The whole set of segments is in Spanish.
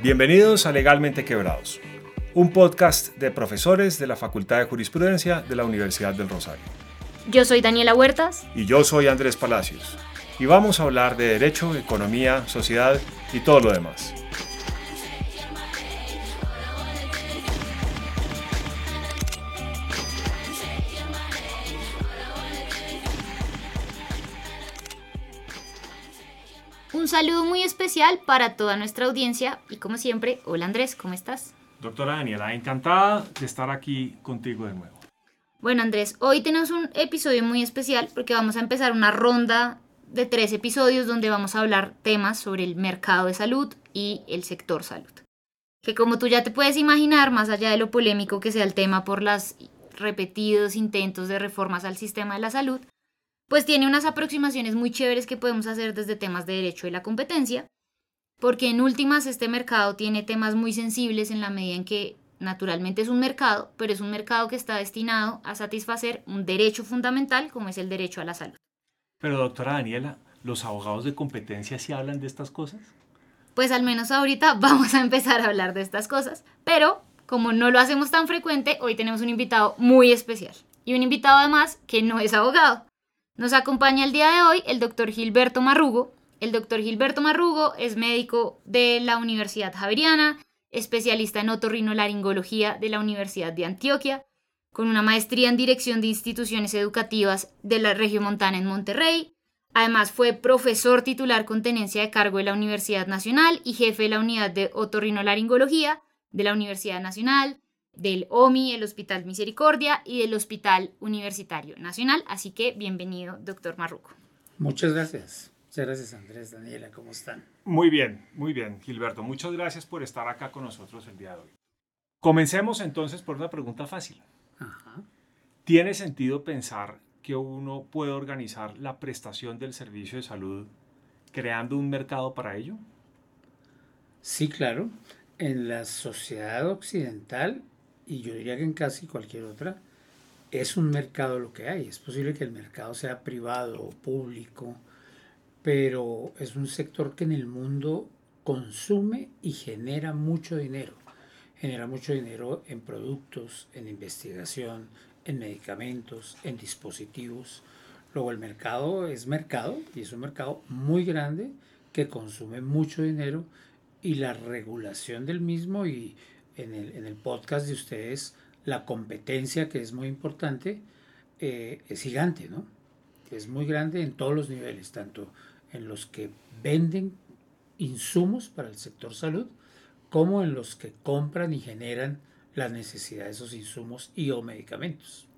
Bienvenidos a Legalmente Quebrados, un podcast de profesores de la Facultad de Jurisprudencia de la Universidad del Rosario. Yo soy Daniela Huertas. Y yo soy Andrés Palacios. Y vamos a hablar de derecho, economía, sociedad y todo lo demás. Un saludo muy especial para toda nuestra audiencia y como siempre, hola Andrés, ¿cómo estás? Doctora Daniela, encantada de estar aquí contigo de nuevo. Bueno Andrés, hoy tenemos un episodio muy especial porque vamos a empezar una ronda de tres episodios donde vamos a hablar temas sobre el mercado de salud y el sector salud. Que como tú ya te puedes imaginar, más allá de lo polémico que sea el tema por los repetidos intentos de reformas al sistema de la salud, pues tiene unas aproximaciones muy chéveres que podemos hacer desde temas de derecho y la competencia, porque en últimas este mercado tiene temas muy sensibles en la medida en que naturalmente es un mercado, pero es un mercado que está destinado a satisfacer un derecho fundamental como es el derecho a la salud. Pero doctora Daniela, ¿los abogados de competencia sí hablan de estas cosas? Pues al menos ahorita vamos a empezar a hablar de estas cosas, pero como no lo hacemos tan frecuente, hoy tenemos un invitado muy especial. Y un invitado además que no es abogado, nos acompaña el día de hoy el doctor Gilberto Marrugo. El doctor Gilberto Marrugo es médico de la Universidad Javeriana, especialista en otorrinolaringología de la Universidad de Antioquia, con una maestría en dirección de instituciones educativas de la región montana en Monterrey. Además fue profesor titular con tenencia de cargo de la Universidad Nacional y jefe de la unidad de otorrinolaringología de la Universidad Nacional, del OMI, el Hospital Misericordia y del Hospital Universitario Nacional. Así que bienvenido, doctor Marruco. Muchas gracias. Muchas gracias, Andrés, Daniela, ¿cómo están? Muy bien, muy bien, Gilberto. Muchas gracias por estar acá con nosotros el día de hoy. Comencemos entonces por una pregunta fácil. ¿Tiene sentido pensar que uno puede organizar la prestación del servicio de salud creando un mercado para ello? Sí, claro. En la sociedad occidental y yo diría que en casi cualquier otra, es un mercado lo que hay. Es posible que el mercado sea privado o público, pero es un sector que en el mundo consume y genera mucho dinero. Genera mucho dinero en productos, en investigación, en medicamentos, en dispositivos. Luego el mercado es mercado y es un mercado muy grande que consume mucho dinero y la regulación del mismo y en el, podcast de ustedes la competencia, que es muy importante, eh, es gigante, ¿no? Es muy grande en todos los niveles, tanto en los que venden insumos para el sector salud, como en los que compran y generan la necesidad de esos insumos y o medicamentos.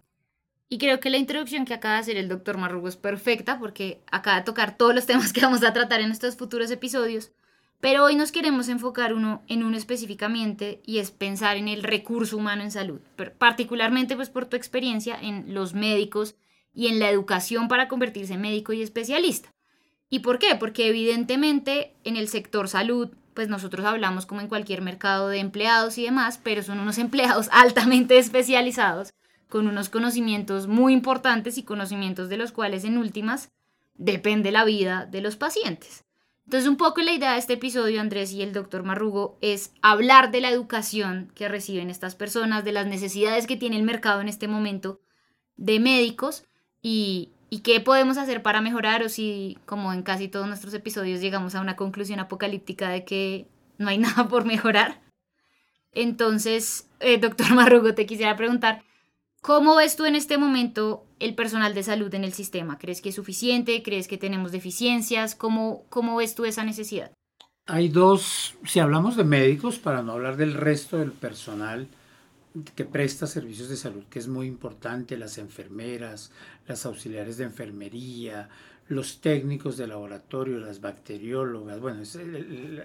Y creo que la introducción que acaba de hacer el doctor Marrugo es perfecta porque acaba de tocar todos los temas que vamos a tratar en estos futuros episodios. Pero hoy nos queremos enfocar uno en uno específicamente y es pensar en el recurso humano en salud, particularmente pues por tu experiencia en los médicos y en la educación para convertirse en médico y especialista. ¿Y por qué? Porque evidentemente en el sector salud pues nosotros hablamos como en cualquier mercado de empleados y demás, pero son unos empleados altamente especializados con unos conocimientos muy importantes y conocimientos de los cuales en últimas depende la vida de los pacientes. Entonces, un poco la idea de este episodio, Andrés y el doctor Marrugo, es hablar de la educación que reciben estas personas, de las necesidades que tiene el mercado en este momento de médicos y, y qué podemos hacer para mejorar o si, como en casi todos nuestros episodios, llegamos a una conclusión apocalíptica de que no hay nada por mejorar. Entonces, eh, doctor Marrugo, te quisiera preguntar, ¿Cómo ves tú en este momento el personal de salud en el sistema? ¿Crees que es suficiente? ¿Crees que tenemos deficiencias? ¿Cómo, cómo ves tú esa necesidad? Hay dos, si hablamos de médicos, para no hablar del resto del personal que presta servicios de salud, que es muy importante, las enfermeras, las auxiliares de enfermería, los técnicos de laboratorio, las bacteriólogas, bueno,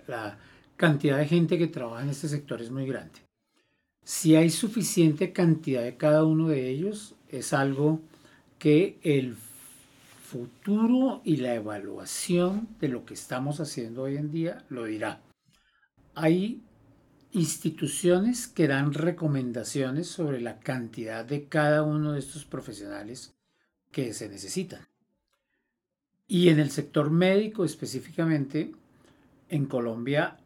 la cantidad de gente que trabaja en este sector es muy grande. Si hay suficiente cantidad de cada uno de ellos, es algo que el futuro y la evaluación de lo que estamos haciendo hoy en día lo dirá. Hay instituciones que dan recomendaciones sobre la cantidad de cada uno de estos profesionales que se necesitan. Y en el sector médico específicamente, en Colombia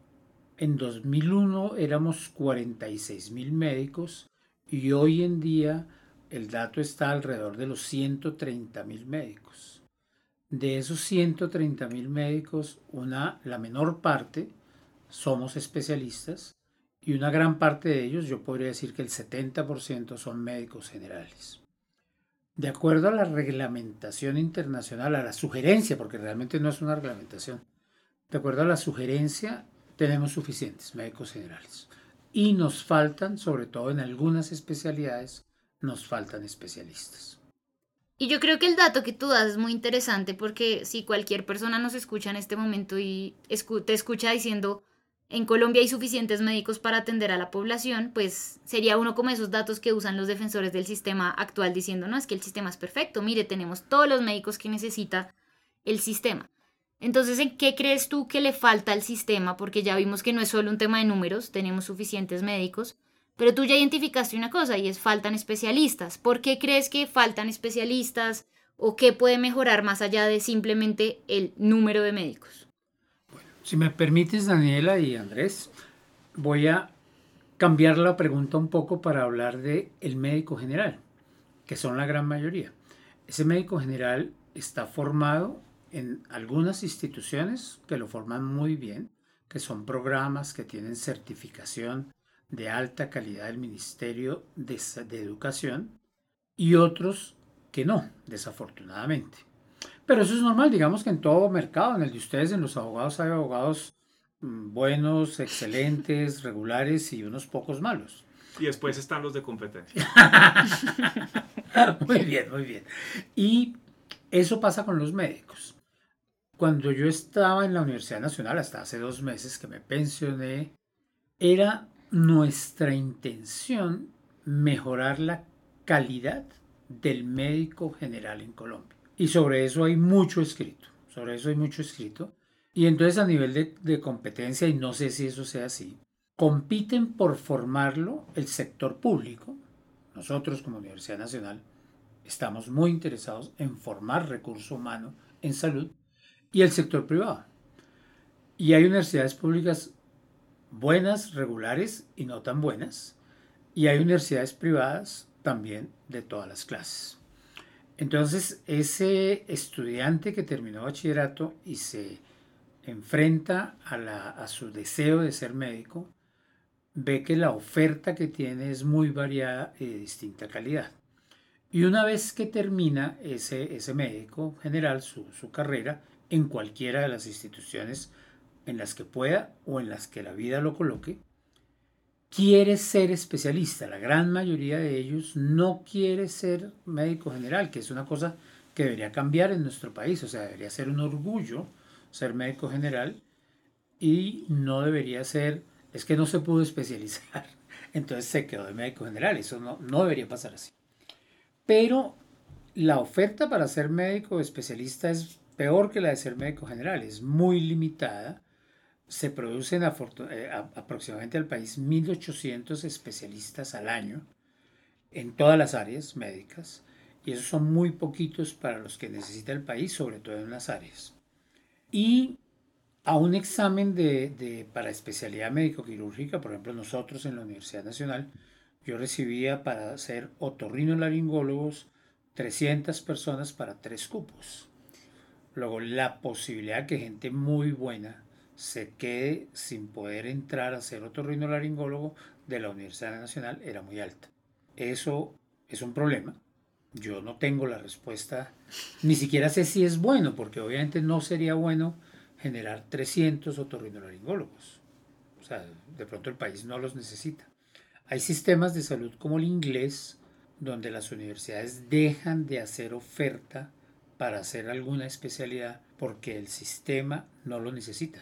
En 2001 éramos 46 mil médicos y hoy en día el dato está alrededor de los 130 mil médicos. De esos 130 mil médicos, una, la menor parte somos especialistas y una gran parte de ellos, yo podría decir que el 70% son médicos generales. De acuerdo a la reglamentación internacional, a la sugerencia, porque realmente no es una reglamentación, de acuerdo a la sugerencia, tenemos suficientes médicos generales. Y nos faltan, sobre todo en algunas especialidades, nos faltan especialistas. Y yo creo que el dato que tú das es muy interesante porque si cualquier persona nos escucha en este momento y te escucha diciendo, en Colombia hay suficientes médicos para atender a la población, pues sería uno como esos datos que usan los defensores del sistema actual diciendo, no, es que el sistema es perfecto, mire, tenemos todos los médicos que necesita el sistema. Entonces, ¿en qué crees tú que le falta al sistema? Porque ya vimos que no es solo un tema de números, tenemos suficientes médicos, pero tú ya identificaste una cosa y es faltan especialistas. ¿Por qué crees que faltan especialistas o qué puede mejorar más allá de simplemente el número de médicos? Si me permites, Daniela y Andrés, voy a cambiar la pregunta un poco para hablar de el médico general, que son la gran mayoría. Ese médico general está formado en algunas instituciones que lo forman muy bien, que son programas que tienen certificación de alta calidad del Ministerio de, de Educación, y otros que no, desafortunadamente. Pero eso es normal, digamos que en todo mercado, en el de ustedes, en los abogados, hay abogados mm, buenos, excelentes, regulares y unos pocos malos. Y después están los de competencia. muy bien, muy bien. Y eso pasa con los médicos. Cuando yo estaba en la Universidad Nacional, hasta hace dos meses que me pensioné, era nuestra intención mejorar la calidad del médico general en Colombia. Y sobre eso hay mucho escrito, sobre eso hay mucho escrito. Y entonces a nivel de, competencia, y no sé si eso sea así, compiten por formarlo el sector público. Nosotros como Universidad Nacional estamos muy interesados en formar recurso humano en salud y el sector privado. Y hay universidades públicas buenas, regulares y no tan buenas. Y hay universidades privadas también de todas las clases. Entonces, ese estudiante que terminó bachillerato y se enfrenta a, su deseo de ser médico, ve que la oferta que tiene es muy variada y de distinta calidad. Y una vez que termina ese, ese médico general su, su carrera en cualquiera de las instituciones en las que pueda o en las que la vida lo coloque, quiere ser especialista. La gran mayoría de ellos no quiere ser médico general, que es una cosa que debería cambiar en nuestro país. O sea, debería ser un orgullo ser médico general y no debería ser, es que no se pudo especializar. Entonces se quedó de médico general. Eso no, no debería pasar así. Pero la oferta para ser médico especialista es peor que la de ser médico general. Es muy limitada se producen eh, aproximadamente al país 1.800 especialistas al año en todas las áreas médicas y esos son muy poquitos para los que necesita el país, sobre todo en las áreas. Y a un examen de, para especialidad médico-quirúrgica, por ejemplo nosotros en la Universidad Nacional, yo recibía para ser otorrinolaringólogos 300 personas para tres cupos. Luego la posibilidad que gente muy buena se quede sin poder entrar a ser otorrinolaringólogo de la Universidad Nacional era muy alta. Eso es un problema. Yo no tengo la respuesta, ni siquiera sé si es bueno, porque obviamente no sería bueno generar 300 otorrinolaringólogos. O sea, de pronto el país no los necesita. Hay sistemas de salud como el inglés, donde las universidades dejan de hacer oferta para hacer alguna especialidad porque el sistema no lo necesita.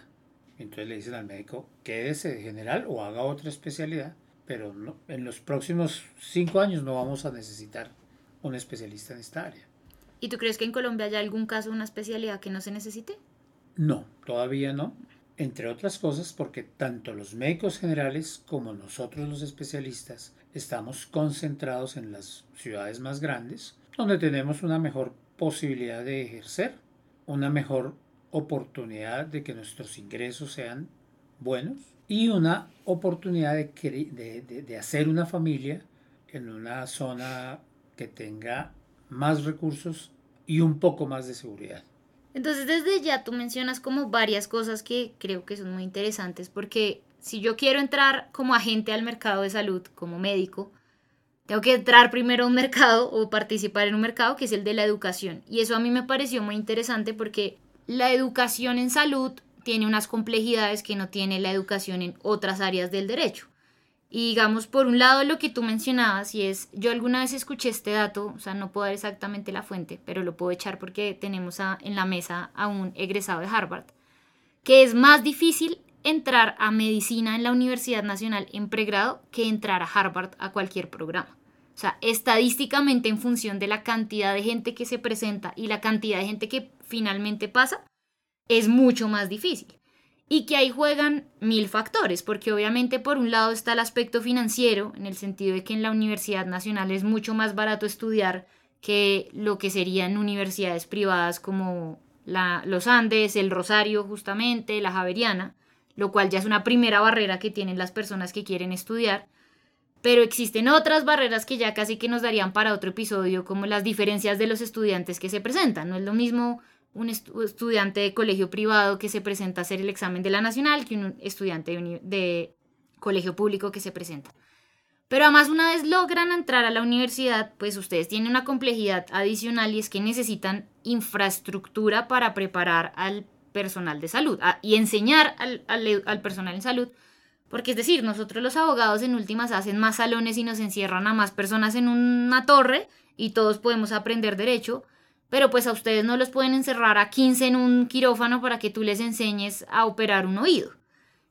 Entonces le dicen al médico, quédese de general o haga otra especialidad, pero en los próximos cinco años no vamos a necesitar un especialista en esta área. ¿Y tú crees que en Colombia hay algún caso, una especialidad que no se necesite? No, todavía no. Entre otras cosas porque tanto los médicos generales como nosotros los especialistas estamos concentrados en las ciudades más grandes, donde tenemos una mejor posibilidad de ejercer, una mejor oportunidad de que nuestros ingresos sean buenos y una oportunidad de, de, hacer una familia en una zona que tenga más recursos y un poco más de seguridad. Entonces desde ya tú mencionas como varias cosas que creo que son muy interesantes porque si yo quiero entrar como agente al mercado de salud, como médico, tengo que entrar primero a un mercado o participar en un mercado que es el de la educación. Y eso a mí me pareció muy interesante porque la educación en salud tiene unas complejidades que no tiene la educación en otras áreas del derecho. Y digamos, por un lado lo que tú mencionabas, y es, yo alguna vez escuché este dato, o sea, no puedo dar exactamente la fuente, pero lo puedo echar porque tenemos en la mesa a un egresado de Harvard, que es más difícil entrar a medicina en la Universidad Nacional en pregrado que entrar a Harvard a cualquier programa. O sea, estadísticamente en función de la cantidad de gente que se presenta y la cantidad de gente que finalmente pasa, es mucho más difícil. Y que ahí juegan mil factores, porque obviamente por un lado está el aspecto financiero, en el sentido de que en la Universidad Nacional es mucho más barato estudiar que lo que serían universidades privadas como la, los Andes, el Rosario justamente, la Javeriana lo cual ya es una primera barrera que tienen las personas que quieren estudiar. Pero existen otras barreras que ya casi que nos darían para otro episodio, como las diferencias de los estudiantes que se presentan. No es lo mismo un estudiante de colegio privado que se presenta a hacer el examen de la nacional que un estudiante de, de colegio público que se presenta. Pero además una vez logran entrar a la universidad, pues ustedes tienen una complejidad adicional y es que necesitan infraestructura para preparar al personal de salud y enseñar al, al, personal en salud. Porque es decir, nosotros los abogados en últimas hacen más salones y nos encierran a más personas en una torre y todos podemos aprender derecho, pero pues a ustedes no los pueden encerrar a 15 en un quirófano para que tú les enseñes a operar un oído.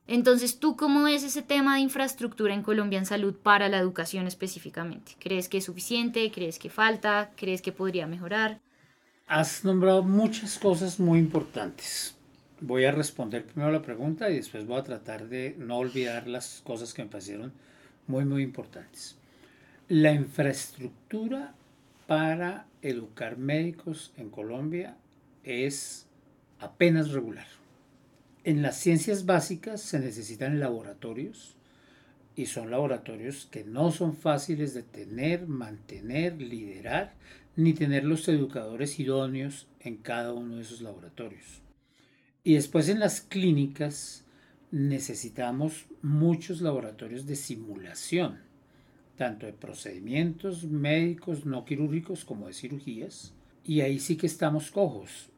Entonces, ¿tú cómo ves ese tema de infraestructura en Colombia en salud para la educación específicamente? ¿Crees que es suficiente? ¿Crees que falta? ¿Crees que podría mejorar? Has nombrado muchas cosas muy importantes. Voy a responder primero la pregunta y después voy a tratar de no olvidar las cosas que me parecieron muy, muy importantes. La infraestructura para educar médicos en Colombia es apenas regular. En las ciencias básicas se necesitan laboratorios y son laboratorios que no son fáciles de tener, mantener, liderar ni tener los educadores idóneos en cada uno de esos laboratorios. Y después en las clínicas necesitamos muchos laboratorios de simulación, tanto de procedimientos médicos no quirúrgicos como de cirugías. Y ahí sí que estamos cojos.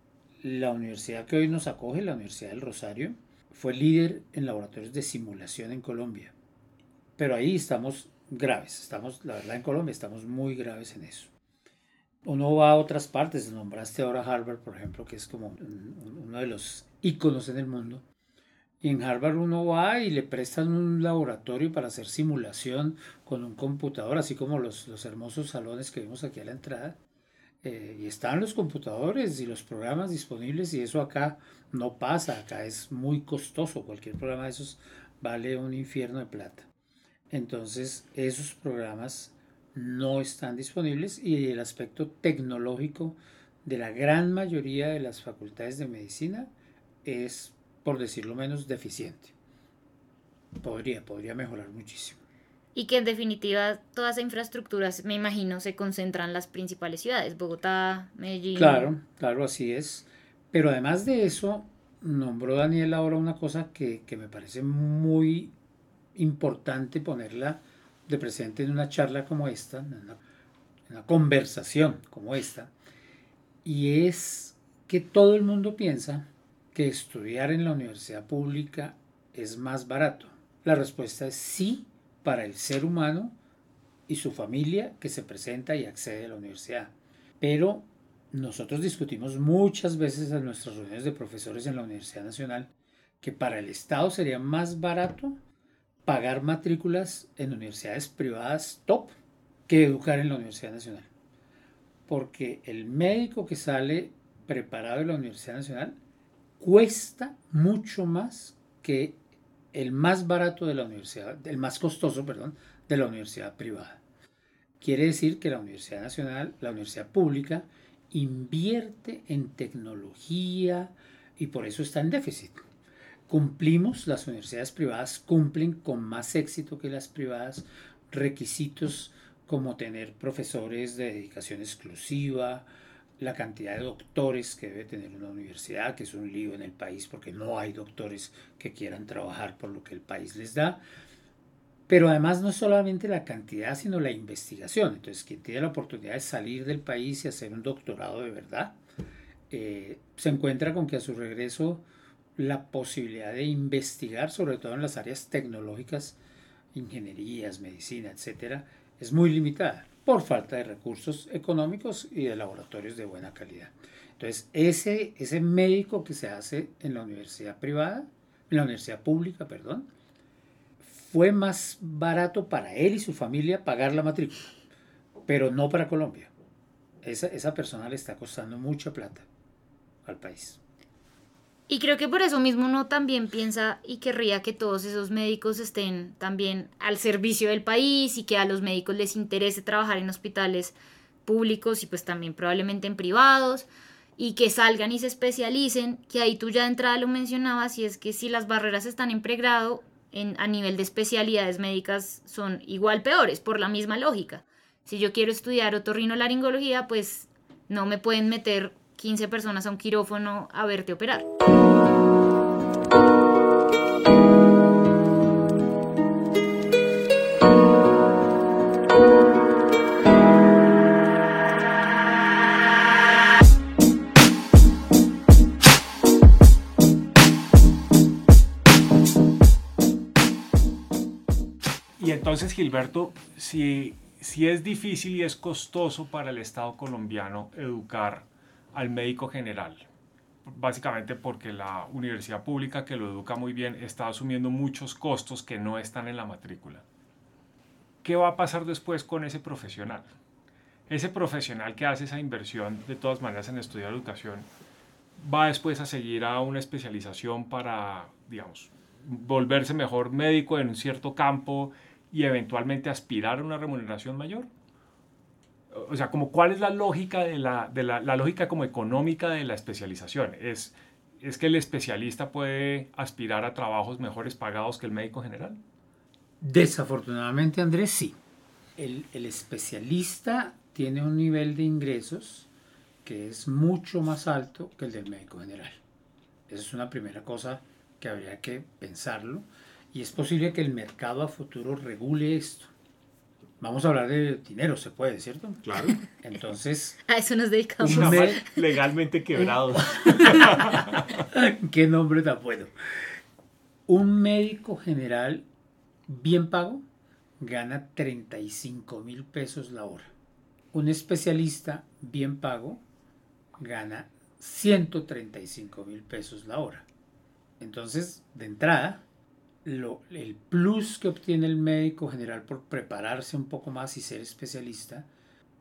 La universidad que hoy nos acoge, la Universidad del Rosario, fue líder en laboratorios de simulación en Colombia. Pero ahí estamos graves, estamos, la verdad en Colombia estamos muy graves en eso uno va a otras partes, nombraste ahora Harvard, por ejemplo, que es como uno de los íconos en el mundo. Y en Harvard uno va y le prestan un laboratorio para hacer simulación con un computador, así como los, los hermosos salones que vimos aquí a la entrada. Eh, y están los computadores y los programas disponibles y eso acá no pasa, acá es muy costoso, cualquier programa de esos vale un infierno de plata. Entonces esos programas no están disponibles y el aspecto tecnológico de la gran mayoría de las facultades de medicina es, por decirlo menos, deficiente. Podría, podría mejorar muchísimo. Y que en definitiva todas esas infraestructuras, me imagino, se concentran en las principales ciudades, Bogotá, Medellín. Claro, claro, así es. Pero además de eso, nombró Daniel ahora una cosa que, que me parece muy importante ponerla de presente en una charla como esta, en una, conversación como esta, y es que todo el mundo piensa que estudiar en la universidad pública es más barato. La respuesta es sí para el ser humano y su familia que se presenta y accede a la universidad. Pero nosotros discutimos muchas veces en nuestras reuniones de profesores en la Universidad Nacional que para el Estado sería más barato pagar matrículas en universidades privadas top que educar en la Universidad Nacional. Porque el médico que sale preparado de la Universidad Nacional cuesta mucho más que el más barato de la universidad, el más costoso, perdón, de la universidad privada. Quiere decir que la Universidad Nacional, la universidad pública, invierte en tecnología y por eso está en déficit. Cumplimos, las universidades privadas cumplen con más éxito que las privadas requisitos como tener profesores de dedicación exclusiva, la cantidad de doctores que debe tener una universidad, que es un lío en el país porque no hay doctores que quieran trabajar por lo que el país les da. Pero además no solamente la cantidad, sino la investigación. Entonces, quien tiene la oportunidad de salir del país y hacer un doctorado de verdad, eh, se encuentra con que a su regreso la posibilidad de investigar, sobre todo en las áreas tecnológicas, ingenierías, medicina, etcétera, es muy limitada por falta de recursos económicos y de laboratorios de buena calidad. Entonces, ese, ese médico que se hace en la universidad privada, en la universidad pública, perdón, fue más barato para él y su familia pagar la matrícula, pero no para Colombia. Esa, esa persona le está costando mucha plata al país. Y creo que por eso mismo uno también piensa y querría que todos esos médicos estén también al servicio del país y que a los médicos les interese trabajar en hospitales públicos y pues también probablemente en privados y que salgan y se especialicen, que ahí tú ya de entrada lo mencionabas y es que si las barreras están en pregrado, en, a nivel de especialidades médicas son igual peores, por la misma lógica. Si yo quiero estudiar otorrinolaringología, pues no me pueden meter 15 personas a un quirófano a verte operar. Y entonces, Gilberto, si, si es difícil y es costoso para el Estado colombiano educar al médico general. Básicamente porque la universidad pública que lo educa muy bien está asumiendo muchos costos que no están en la matrícula. ¿Qué va a pasar después con ese profesional? Ese profesional que hace esa inversión de todas maneras en estudiar educación va después a seguir a una especialización para, digamos, volverse mejor médico en un cierto campo y eventualmente aspirar a una remuneración mayor o sea, como cuál es la lógica de la, de la, la, lógica como económica de la especialización. Es, es que el especialista puede aspirar a trabajos mejores pagados que el médico general. Desafortunadamente, Andrés, sí. El, el especialista tiene un nivel de ingresos que es mucho más alto que el del médico general. Esa es una primera cosa que habría que pensarlo. Y es posible que el mercado a futuro regule esto. Vamos a hablar de dinero, se puede, ¿cierto? Claro. Entonces. A eso nos dedicamos. legalmente quebrado. Qué nombre tan bueno. Un médico general bien pago gana 35 mil pesos la hora. Un especialista bien pago gana 135 mil pesos la hora. Entonces, de entrada, lo, el plus que obtiene el médico general por prepararse un poco más y ser especialista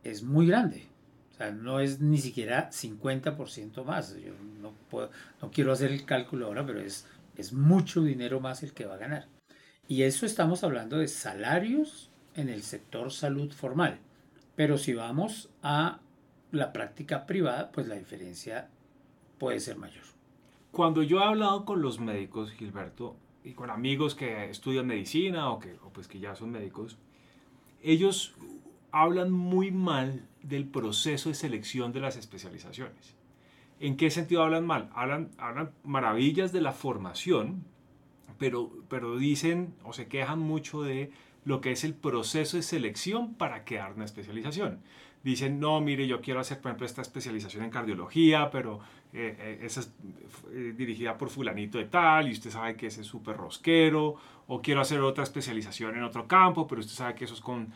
es muy grande. O sea, no es ni siquiera 50% más. Yo no, puedo, no quiero hacer el cálculo ahora, pero es, es mucho dinero más el que va a ganar. Y eso estamos hablando de salarios en el sector salud formal. Pero si vamos a la práctica privada, pues la diferencia puede ser mayor. Cuando yo he hablado con los médicos, Gilberto, y con amigos que estudian medicina o que pues que ya son médicos, ellos hablan muy mal del proceso de selección de las especializaciones. ¿En qué sentido hablan mal? Hablan, hablan maravillas de la formación, pero, pero dicen o se quejan mucho de lo que es el proceso de selección para quedar una especialización dicen, no, mire, yo quiero hacer, por ejemplo, esta especialización en cardiología, pero eh, eh, esa es eh, dirigida por fulanito de tal, y usted sabe que ese es súper rosquero, o quiero hacer otra especialización en otro campo, pero usted sabe que eso es con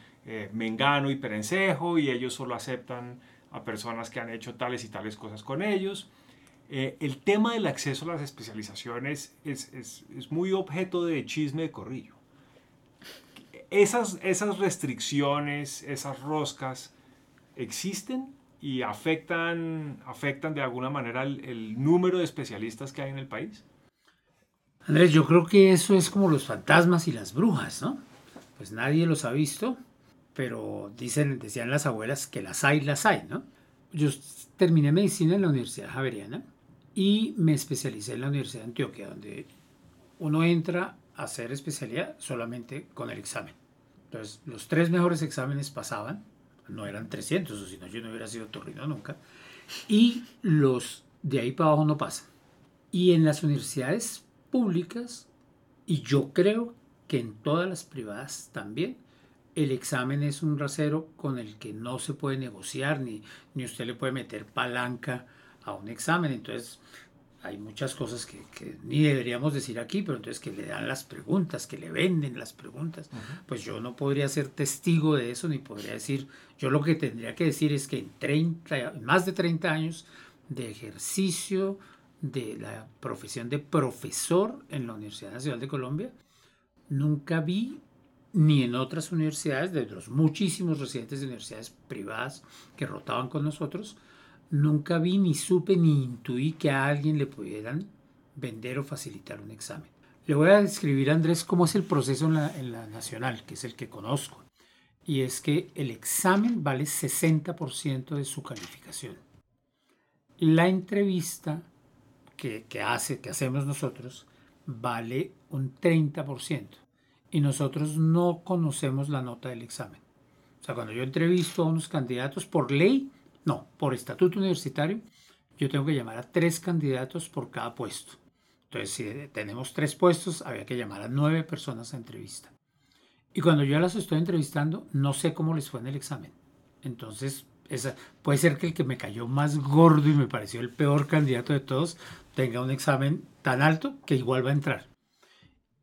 mengano y perencejo, y ellos solo aceptan a personas que han hecho tales y tales cosas con ellos. el tema del acceso a las especializaciones es, es, es muy objeto de chisme de corrillo. Esas, esas restricciones, esas roscas, existen y afectan, afectan de alguna manera el, número de especialistas que hay en el país? Andrés, yo creo que eso es como los fantasmas y las brujas, ¿no? Pues nadie los ha visto, pero dicen, decían las abuelas que las hay, las hay, ¿no? Yo terminé medicina en la Universidad Javeriana y me especialicé en la Universidad de Antioquia, donde uno entra a hacer especialidad solamente con el examen. Entonces, los tres mejores exámenes pasaban, no eran 300, o si no, yo no hubiera sido torrino nunca, y los de ahí para abajo no pasan. Y en las universidades públicas, y yo creo que en todas las privadas también, el examen es un rasero con el que no se puede negociar, ni, ni usted le puede meter palanca a un examen. Entonces, hay muchas cosas que, ni deberíamos decir aquí, pero entonces que le dan las preguntas, que le venden las preguntas. Pues yo no podría ser testigo de eso, ni podría decir, yo lo que tendría que decir es que en 30, más de 30 años de ejercicio de la profesión de profesor en la Universidad Nacional de Colombia, nunca vi ni en otras universidades, de los muchísimos residentes de universidades privadas que rotaban con nosotros, nunca vi ni supe ni intuí que a alguien le pudieran vender o facilitar un examen. Le voy a describir, Andrés, cómo es el proceso en la, en la nacional, que es el que conozco. Y es que el examen vale 60% de su calificación. La entrevista que, que, hace, que hacemos nosotros vale un 30% y nosotros no conocemos la nota del examen. O sea, cuando yo entrevisto a unos candidatos por ley, no, por estatuto universitario, yo tengo que llamar a tres candidatos por cada puesto. Entonces, si tenemos tres puestos, había que llamar a nueve personas a entrevista. Y cuando yo las estoy entrevistando, no sé cómo les fue en el examen. Entonces, puede ser que el que me cayó más gordo y me pareció el peor candidato de todos tenga un examen tan alto que igual va a entrar.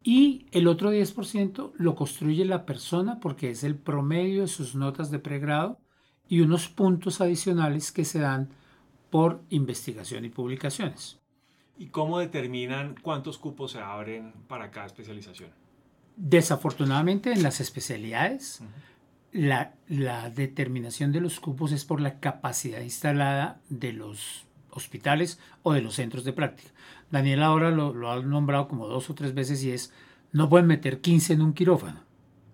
Y el otro 10% lo construye la persona porque es el promedio de sus notas de pregrado y unos puntos adicionales que se dan por investigación y publicaciones. ¿Y cómo determinan cuántos cupos se abren para cada especialización? Desafortunadamente en las especialidades la, determinación de los cupos es por la capacidad instalada de los hospitales o de los centros de práctica. Daniel ahora lo, lo ha nombrado como dos o tres veces y es, no pueden meter 15 en un quirófano.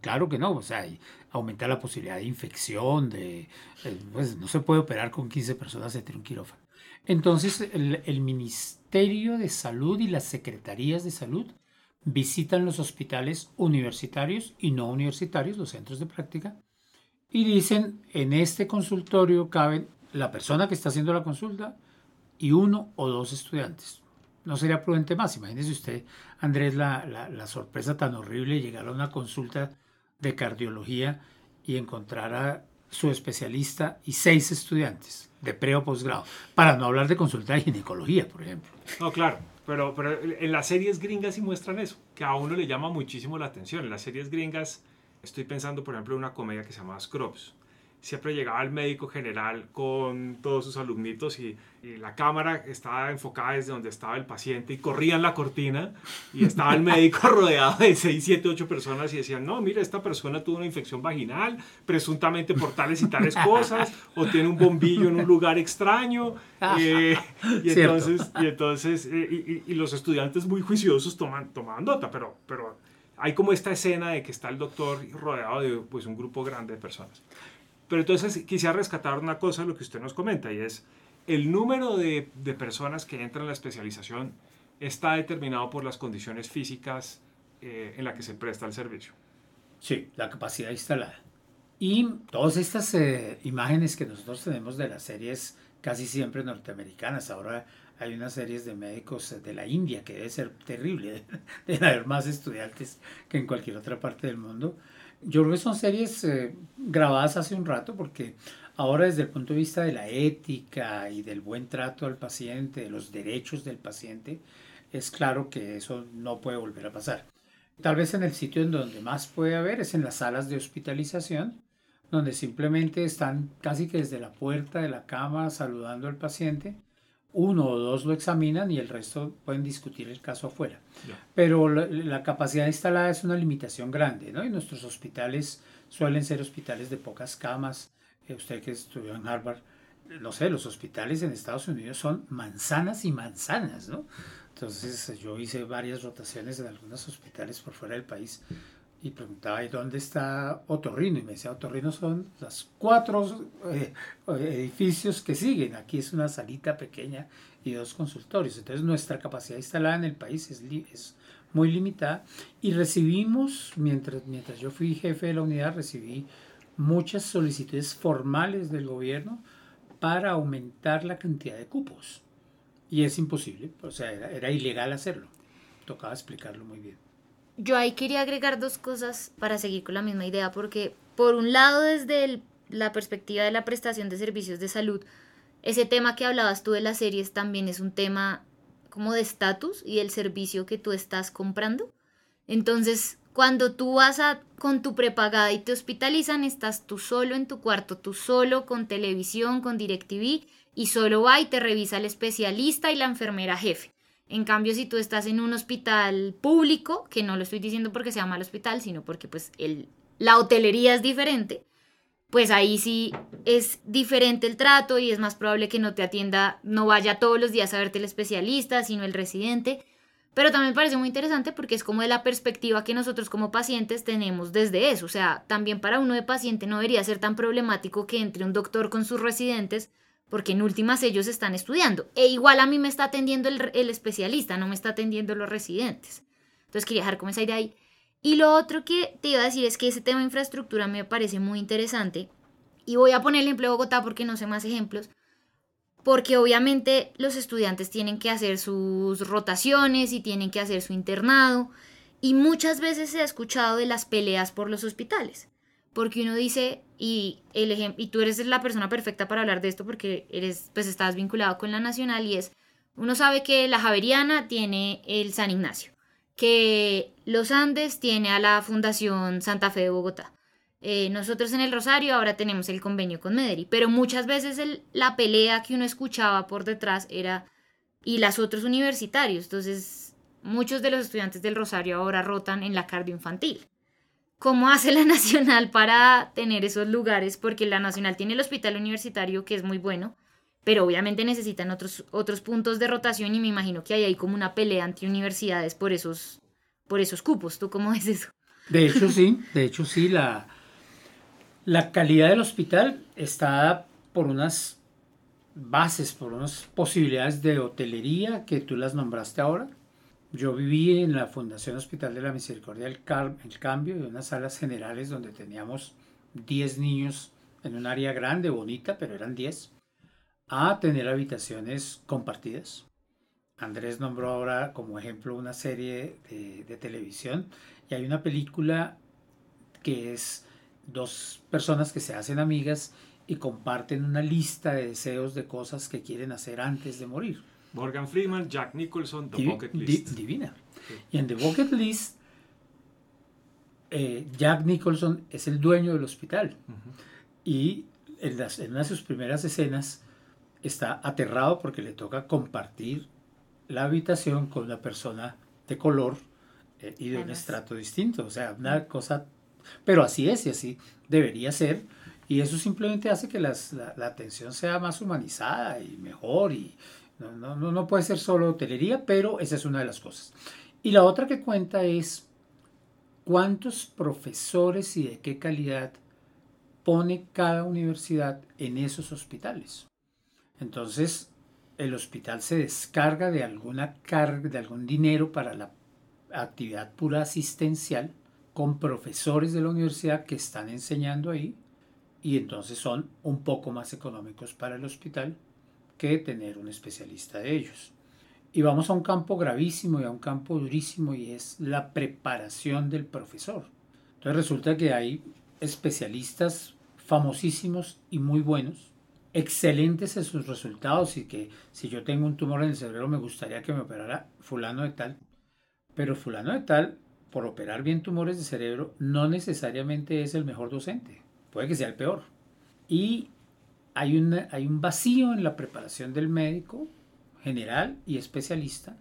Claro que no, o sea, aumenta la posibilidad de infección, de, eh, pues no se puede operar con 15 personas entre un quirófano. Entonces, el, Ministerio de Salud y las Secretarías de Salud visitan los hospitales universitarios y no universitarios, los centros de práctica, y dicen, en este consultorio caben la persona que está haciendo la consulta y uno o dos estudiantes. No sería prudente más. Imagínese usted, Andrés, la, la sorpresa tan horrible de llegar a una consulta de cardiología y encontrar a su especialista y seis estudiantes de pre o posgrado, para no hablar de consulta de ginecología, por ejemplo. No, claro, pero, pero en las series gringas sí muestran eso, que a uno le llama muchísimo la atención. En las series gringas estoy pensando, por ejemplo, en una comedia que se llama Scrubs, siempre llegaba el médico general con todos sus alumnitos y, la cámara estaba enfocada desde donde estaba el paciente y corrían la cortina y estaba el médico rodeado de 6, 7, 8 personas y decían, no, mira, esta persona tuvo una infección vaginal, presuntamente por tales y tales cosas, o tiene un bombillo en un lugar extraño. Eh, y, entonces, y, entonces eh, y, los estudiantes muy juiciosos toman, tomaban nota, pero, pero hay como esta escena de que está el doctor rodeado de pues, un grupo grande de personas. Pero entonces quisiera rescatar una cosa de lo que usted nos comenta y es el número de, de personas que entran en la especialización está determinado por las condiciones físicas eh, en las que se presta el servicio. Sí, la capacidad instalada. Y todas estas eh, imágenes que nosotros tenemos de las series casi siempre norteamericanas, ahora hay unas series de médicos de la India que debe ser terrible, de haber más estudiantes que en cualquier otra parte del mundo. Yo creo que son series eh, grabadas hace un rato porque ahora desde el punto de vista de la ética y del buen trato al paciente, de los derechos del paciente, es claro que eso no puede volver a pasar. Tal vez en el sitio en donde más puede haber es en las salas de hospitalización, donde simplemente están casi que desde la puerta de la cama saludando al paciente uno o dos lo examinan y el resto pueden discutir el caso afuera. Pero la, capacidad instalada es una limitación grande, ¿no? Y nuestros hospitales suelen ser hospitales de pocas camas. Eh, usted que estudió en Harvard, no sé, los hospitales en Estados Unidos son manzanas y manzanas, ¿no? Entonces yo hice varias rotaciones en algunos hospitales por fuera del país y preguntaba, ¿y dónde está Otorrino? Y me decía, Otorrino son los cuatro eh, edificios que siguen. Aquí es una salita pequeña y dos consultorios. Entonces nuestra capacidad instalada en el país es, es muy limitada. Y recibimos, mientras, mientras yo fui jefe de la unidad, recibí muchas solicitudes formales del gobierno para aumentar la cantidad de cupos. Y es imposible, o sea, era, era ilegal hacerlo. Tocaba explicarlo muy bien. Yo ahí quería agregar dos cosas para seguir con la misma idea, porque por un lado desde la perspectiva de la prestación de servicios de salud, ese tema que hablabas tú de las series también es un tema como de estatus y el servicio que tú estás comprando. Entonces, cuando tú vas a, con tu prepagada y te hospitalizan, estás tú solo en tu cuarto, tú solo con televisión, con DirecTV, y solo va y te revisa el especialista y la enfermera jefe. En cambio, si tú estás en un hospital público, que no lo estoy diciendo porque sea mal hospital, sino porque pues el, la hotelería es diferente, pues ahí sí es diferente el trato y es más probable que no te atienda, no vaya todos los días a verte el especialista, sino el residente. Pero también me parece muy interesante porque es como de la perspectiva que nosotros como pacientes tenemos desde eso. O sea, también para uno de paciente no debería ser tan problemático que entre un doctor con sus residentes porque en últimas ellos están estudiando. E igual a mí me está atendiendo el, especialista, no me está atendiendo los residentes. Entonces quería dejar como esa idea ahí. Y lo otro que te iba a decir es que ese tema de infraestructura me parece muy interesante. Y voy a poner el ejemplo de Bogotá porque no sé más ejemplos. Porque obviamente los estudiantes tienen que hacer sus rotaciones y tienen que hacer su internado. Y muchas veces se ha escuchado de las peleas por los hospitales porque uno dice, y, el y tú eres la persona perfecta para hablar de esto porque eres, pues estás vinculado con la nacional y es, uno sabe que la Javeriana tiene el San Ignacio, que los Andes tiene a la Fundación Santa Fe de Bogotá. Eh, nosotros en el Rosario ahora tenemos el convenio con Mederi, pero muchas veces la pelea que uno escuchaba por detrás era, y las otros universitarios, entonces muchos de los estudiantes del Rosario ahora rotan en la cardio infantil cómo hace la Nacional para tener esos lugares, porque la Nacional tiene el hospital universitario que es muy bueno, pero obviamente necesitan otros, otros puntos de rotación y me imagino que hay ahí como una pelea entre universidades por esos, por esos cupos. ¿Tú cómo ves eso? De hecho, sí, de hecho, sí, la, la calidad del hospital está por unas bases, por unas posibilidades de hotelería que tú las nombraste ahora, yo viví en la Fundación Hospital de la Misericordia el Cambio, en unas salas generales donde teníamos 10 niños en un área grande, bonita, pero eran 10, a tener habitaciones compartidas. Andrés nombró ahora como ejemplo una serie de, de televisión y hay una película que es dos personas que se hacen amigas y comparten una lista de deseos de cosas que quieren hacer antes de morir. Morgan Freeman, Jack Nicholson, The Bucket List. divina. Y en The Bucket List, eh, Jack Nicholson es el dueño del hospital. Y en, una de sus primeras escenas está aterrado porque le toca compartir la habitación con una persona de color eh, y de un estrato distinto. O sea, una cosa... Pero así es y así debería ser. Y eso simplemente hace que la, la, atención sea más humanizada y mejor y, no, no, no puede ser solo hotelería, pero esa es una de las cosas. Y la otra que cuenta es cuántos profesores y de qué calidad pone cada universidad en esos hospitales. Entonces, el hospital se descarga de alguna carga, de algún dinero para la actividad pura asistencial con profesores de la universidad que están enseñando ahí y entonces son un poco más económicos para el hospital que tener un especialista de ellos. Y vamos a un campo gravísimo y a un campo durísimo y es la preparación del profesor. Entonces resulta que hay especialistas famosísimos y muy buenos, excelentes en sus resultados y que si yo tengo un tumor en el cerebro me gustaría que me operara fulano de tal, pero fulano de tal, por operar bien tumores de cerebro, no necesariamente es el mejor docente, puede que sea el peor. Y hay, un vacío en la preparación del médico general y especialista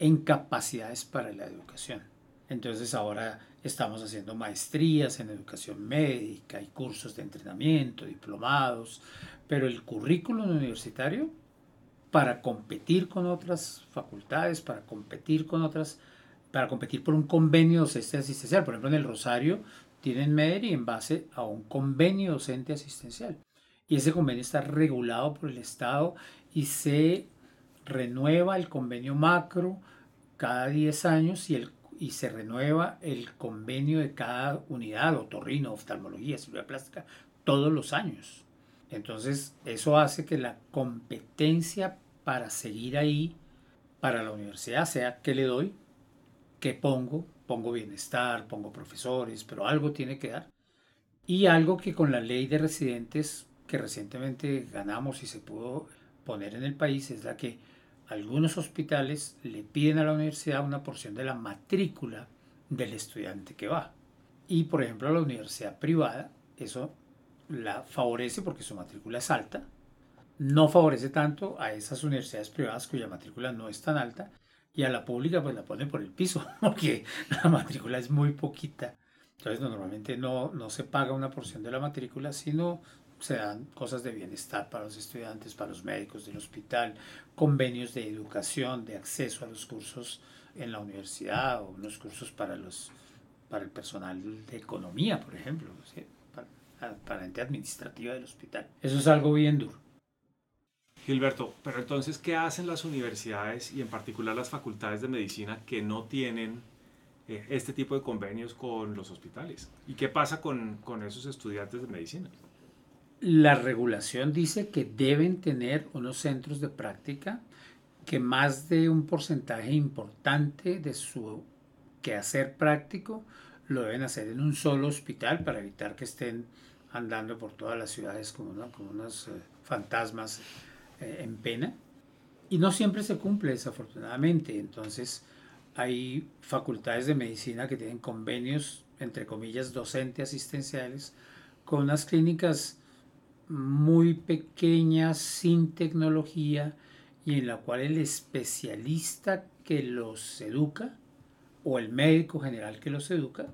en capacidades para la educación. Entonces ahora estamos haciendo maestrías en educación médica y cursos de entrenamiento, diplomados, pero el currículum universitario para competir con otras facultades, para competir con otras para competir por un convenio docente asistencial. Por ejemplo, en el Rosario tienen MEDERI en base a un convenio docente asistencial. Y ese convenio está regulado por el Estado y se renueva el convenio macro cada 10 años y, el, y se renueva el convenio de cada unidad, otorrino, oftalmología, cirugía plástica, todos los años. Entonces, eso hace que la competencia para seguir ahí para la universidad sea qué le doy, qué pongo, pongo bienestar, pongo profesores, pero algo tiene que dar. Y algo que con la ley de residentes que recientemente ganamos y se pudo poner en el país es la que algunos hospitales le piden a la universidad una porción de la matrícula del estudiante que va. Y por ejemplo a la universidad privada eso la favorece porque su matrícula es alta. No favorece tanto a esas universidades privadas cuya matrícula no es tan alta y a la pública pues la pone por el piso porque la matrícula es muy poquita. Entonces normalmente no, no se paga una porción de la matrícula, sino se dan cosas de bienestar para los estudiantes, para los médicos del hospital, convenios de educación, de acceso a los cursos en la universidad o unos cursos para, los, para el personal de economía, por ejemplo, para, la ente administrativa del hospital. Eso es algo bien duro. Gilberto, pero entonces, ¿qué hacen las universidades y en particular las facultades de medicina que no tienen eh, este tipo de convenios con los hospitales? ¿Y qué pasa con, con esos estudiantes de medicina? La regulación dice que deben tener unos centros de práctica que más de un porcentaje importante de su quehacer práctico lo deben hacer en un solo hospital para evitar que estén andando por todas las ciudades como, como unos eh, fantasmas eh, en pena. Y no siempre se cumple, desafortunadamente. Entonces, hay facultades de medicina que tienen convenios, entre comillas, docente asistenciales, con unas clínicas muy pequeñas, sin tecnología, y en la cual el especialista que los educa o el médico general que los educa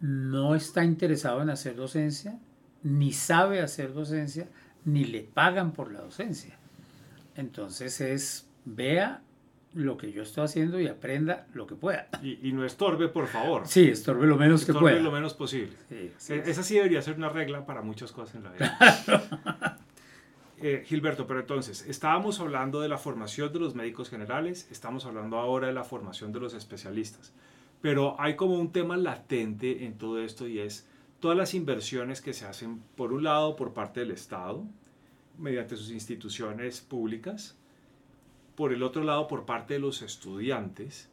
no está interesado en hacer docencia, ni sabe hacer docencia, ni le pagan por la docencia. Entonces es, vea lo que yo estoy haciendo y aprenda lo que pueda. Y, no estorbe, por favor. Sí, estorbe lo menos que pueda. lo menos posible. E, esa sí debería ser una regla para muchas cosas en la vida. Eh, Gilberto, pero entonces, estábamos hablando de la formación de los médicos generales, estamos hablando ahora de la formación de los especialistas, pero hay como un tema latente en todo esto y es todas las inversiones que se hacen, por un lado, por parte del Estado, mediante sus instituciones públicas, por el otro lado por parte de los estudiantes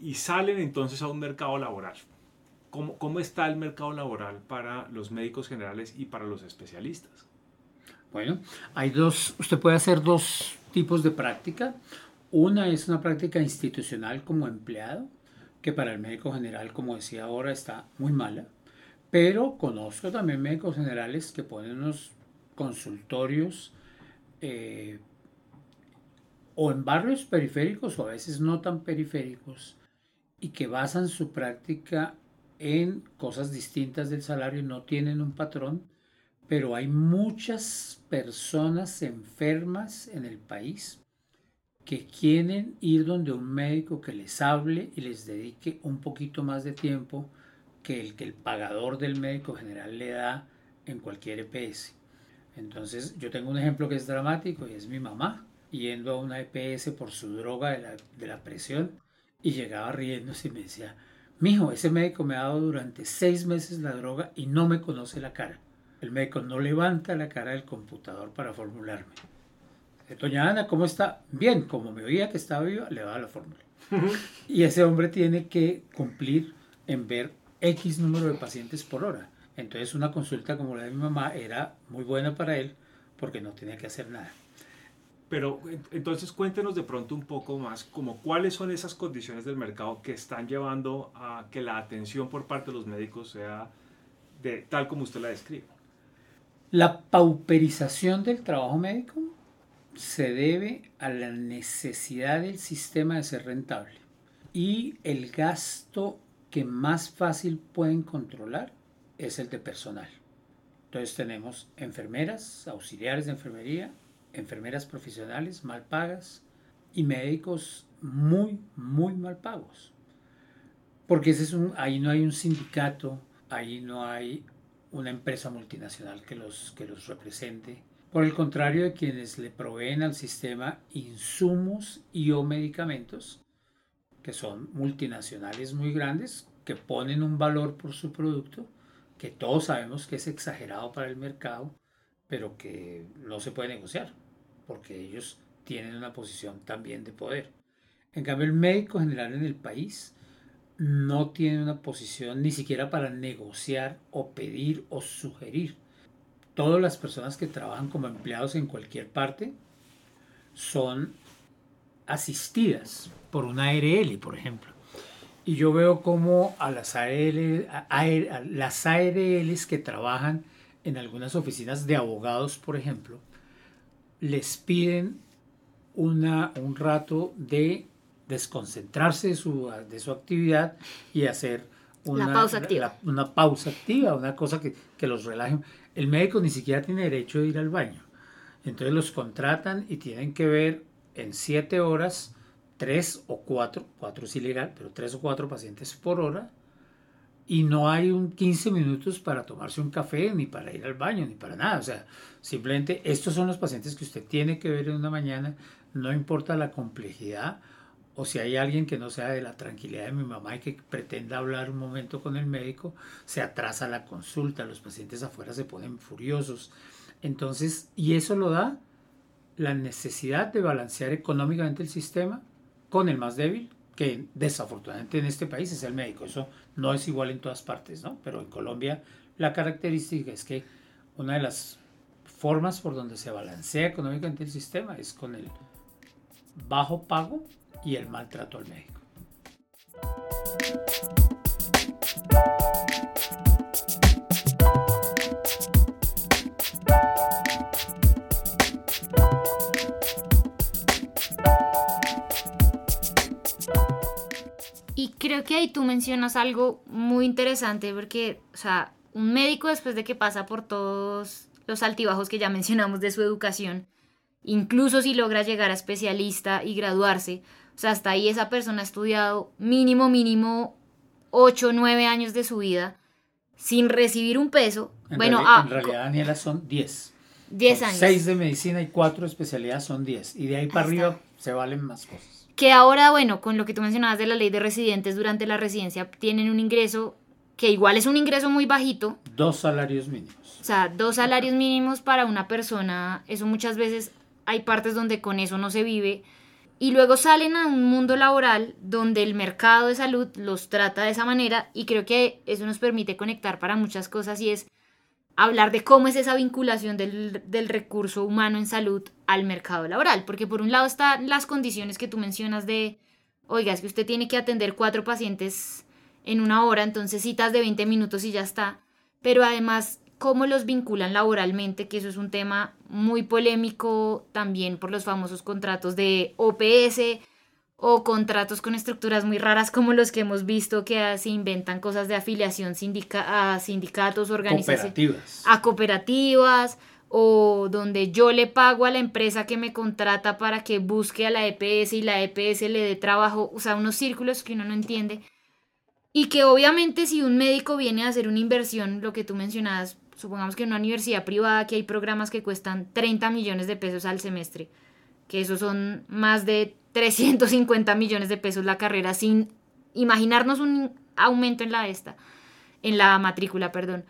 y salen entonces a un mercado laboral. ¿Cómo, ¿Cómo, está el mercado laboral para los médicos generales y para los especialistas? Bueno, hay dos, usted puede hacer dos tipos de práctica. Una es una práctica institucional como empleado, que para el médico general, como decía ahora, está muy mala. Pero conozco también médicos generales que ponen unos consultorios eh, o en barrios periféricos o a veces no tan periféricos y que basan su práctica en cosas distintas del salario, no tienen un patrón, pero hay muchas personas enfermas en el país que quieren ir donde un médico que les hable y les dedique un poquito más de tiempo que el que el pagador del médico general le da en cualquier EPS. Entonces yo tengo un ejemplo que es dramático y es mi mamá yendo a una EPS por su droga de la, de la presión y llegaba riéndose y me decía, mijo, ese médico me ha dado durante seis meses la droga y no me conoce la cara. El médico no levanta la cara del computador para formularme. Doña Ana, ¿cómo está? Bien, como me oía que estaba viva, le daba la fórmula. y ese hombre tiene que cumplir en ver X número de pacientes por hora. Entonces una consulta como la de mi mamá era muy buena para él porque no tenía que hacer nada. Pero entonces cuéntenos de pronto un poco más como cuáles son esas condiciones del mercado que están llevando a que la atención por parte de los médicos sea de tal como usted la describe. La pauperización del trabajo médico se debe a la necesidad del sistema de ser rentable y el gasto que más fácil pueden controlar es el de personal. Entonces tenemos enfermeras, auxiliares de enfermería, enfermeras profesionales mal pagas y médicos muy, muy mal pagos. Porque ese es un, ahí no hay un sindicato, ahí no hay una empresa multinacional que los, que los represente. Por el contrario de quienes le proveen al sistema insumos y o medicamentos, que son multinacionales muy grandes, que ponen un valor por su producto, que todos sabemos que es exagerado para el mercado, pero que no se puede negociar, porque ellos tienen una posición también de poder. En cambio, el médico general en el país no tiene una posición ni siquiera para negociar o pedir o sugerir. Todas las personas que trabajan como empleados en cualquier parte son asistidas por una ARL, por ejemplo. Y yo veo como a las, ARL, las ARLs que trabajan en algunas oficinas de abogados, por ejemplo, les piden una, un rato de desconcentrarse de su, de su actividad y hacer una pausa activa, una, pausa activa una cosa que, que los relaje. El médico ni siquiera tiene derecho de ir al baño. Entonces los contratan y tienen que ver en siete horas tres o cuatro, cuatro es ilegal, pero tres o cuatro pacientes por hora y no hay un 15 minutos para tomarse un café, ni para ir al baño, ni para nada. O sea, simplemente estos son los pacientes que usted tiene que ver en una mañana, no importa la complejidad o si hay alguien que no sea de la tranquilidad de mi mamá y que pretenda hablar un momento con el médico, se atrasa la consulta, los pacientes afuera se ponen furiosos. Entonces, y eso lo da la necesidad de balancear económicamente el sistema con el más débil, que desafortunadamente en este país es el médico. Eso no es igual en todas partes, ¿no? Pero en Colombia la característica es que una de las formas por donde se balancea económicamente el sistema es con el bajo pago y el maltrato al médico. Creo que ahí tú mencionas algo muy interesante porque, o sea, un médico después de que pasa por todos los altibajos que ya mencionamos de su educación, incluso si logra llegar a especialista y graduarse, o sea, hasta ahí esa persona ha estudiado mínimo, mínimo 8 o 9 años de su vida sin recibir un peso. En bueno, realidad, en realidad, Daniela, son 10. 10 años. 6 de medicina y 4 especialidades son 10. Y de ahí para arriba se valen más cosas. Que ahora, bueno, con lo que tú mencionabas de la ley de residentes durante la residencia, tienen un ingreso que igual es un ingreso muy bajito. Dos salarios mínimos. O sea, dos salarios mínimos para una persona, eso muchas veces hay partes donde con eso no se vive y luego salen a un mundo laboral donde el mercado de salud los trata de esa manera y creo que eso nos permite conectar para muchas cosas y es hablar de cómo es esa vinculación del, del, recurso humano en salud al mercado laboral, porque por un lado están las condiciones que tú mencionas de, oiga, es que usted tiene que atender cuatro pacientes en una hora, entonces citas de 20 minutos y ya está, pero además cómo los vinculan laboralmente, que eso es un tema muy polémico también por los famosos contratos de OPS o contratos con estructuras muy raras como los que hemos visto que se inventan cosas de afiliación a sindicatos, organizaciones, a cooperativas o donde yo le pago a la empresa que me contrata para que busque a la EPS y la EPS le dé trabajo, o sea, unos círculos que uno no entiende. Y que obviamente si un médico viene a hacer una inversión, lo que tú mencionabas, supongamos que en una universidad privada que hay programas que cuestan 30 millones de pesos al semestre, que eso son más de 350 millones de pesos la carrera, sin imaginarnos un aumento en la esta, en la matrícula, perdón,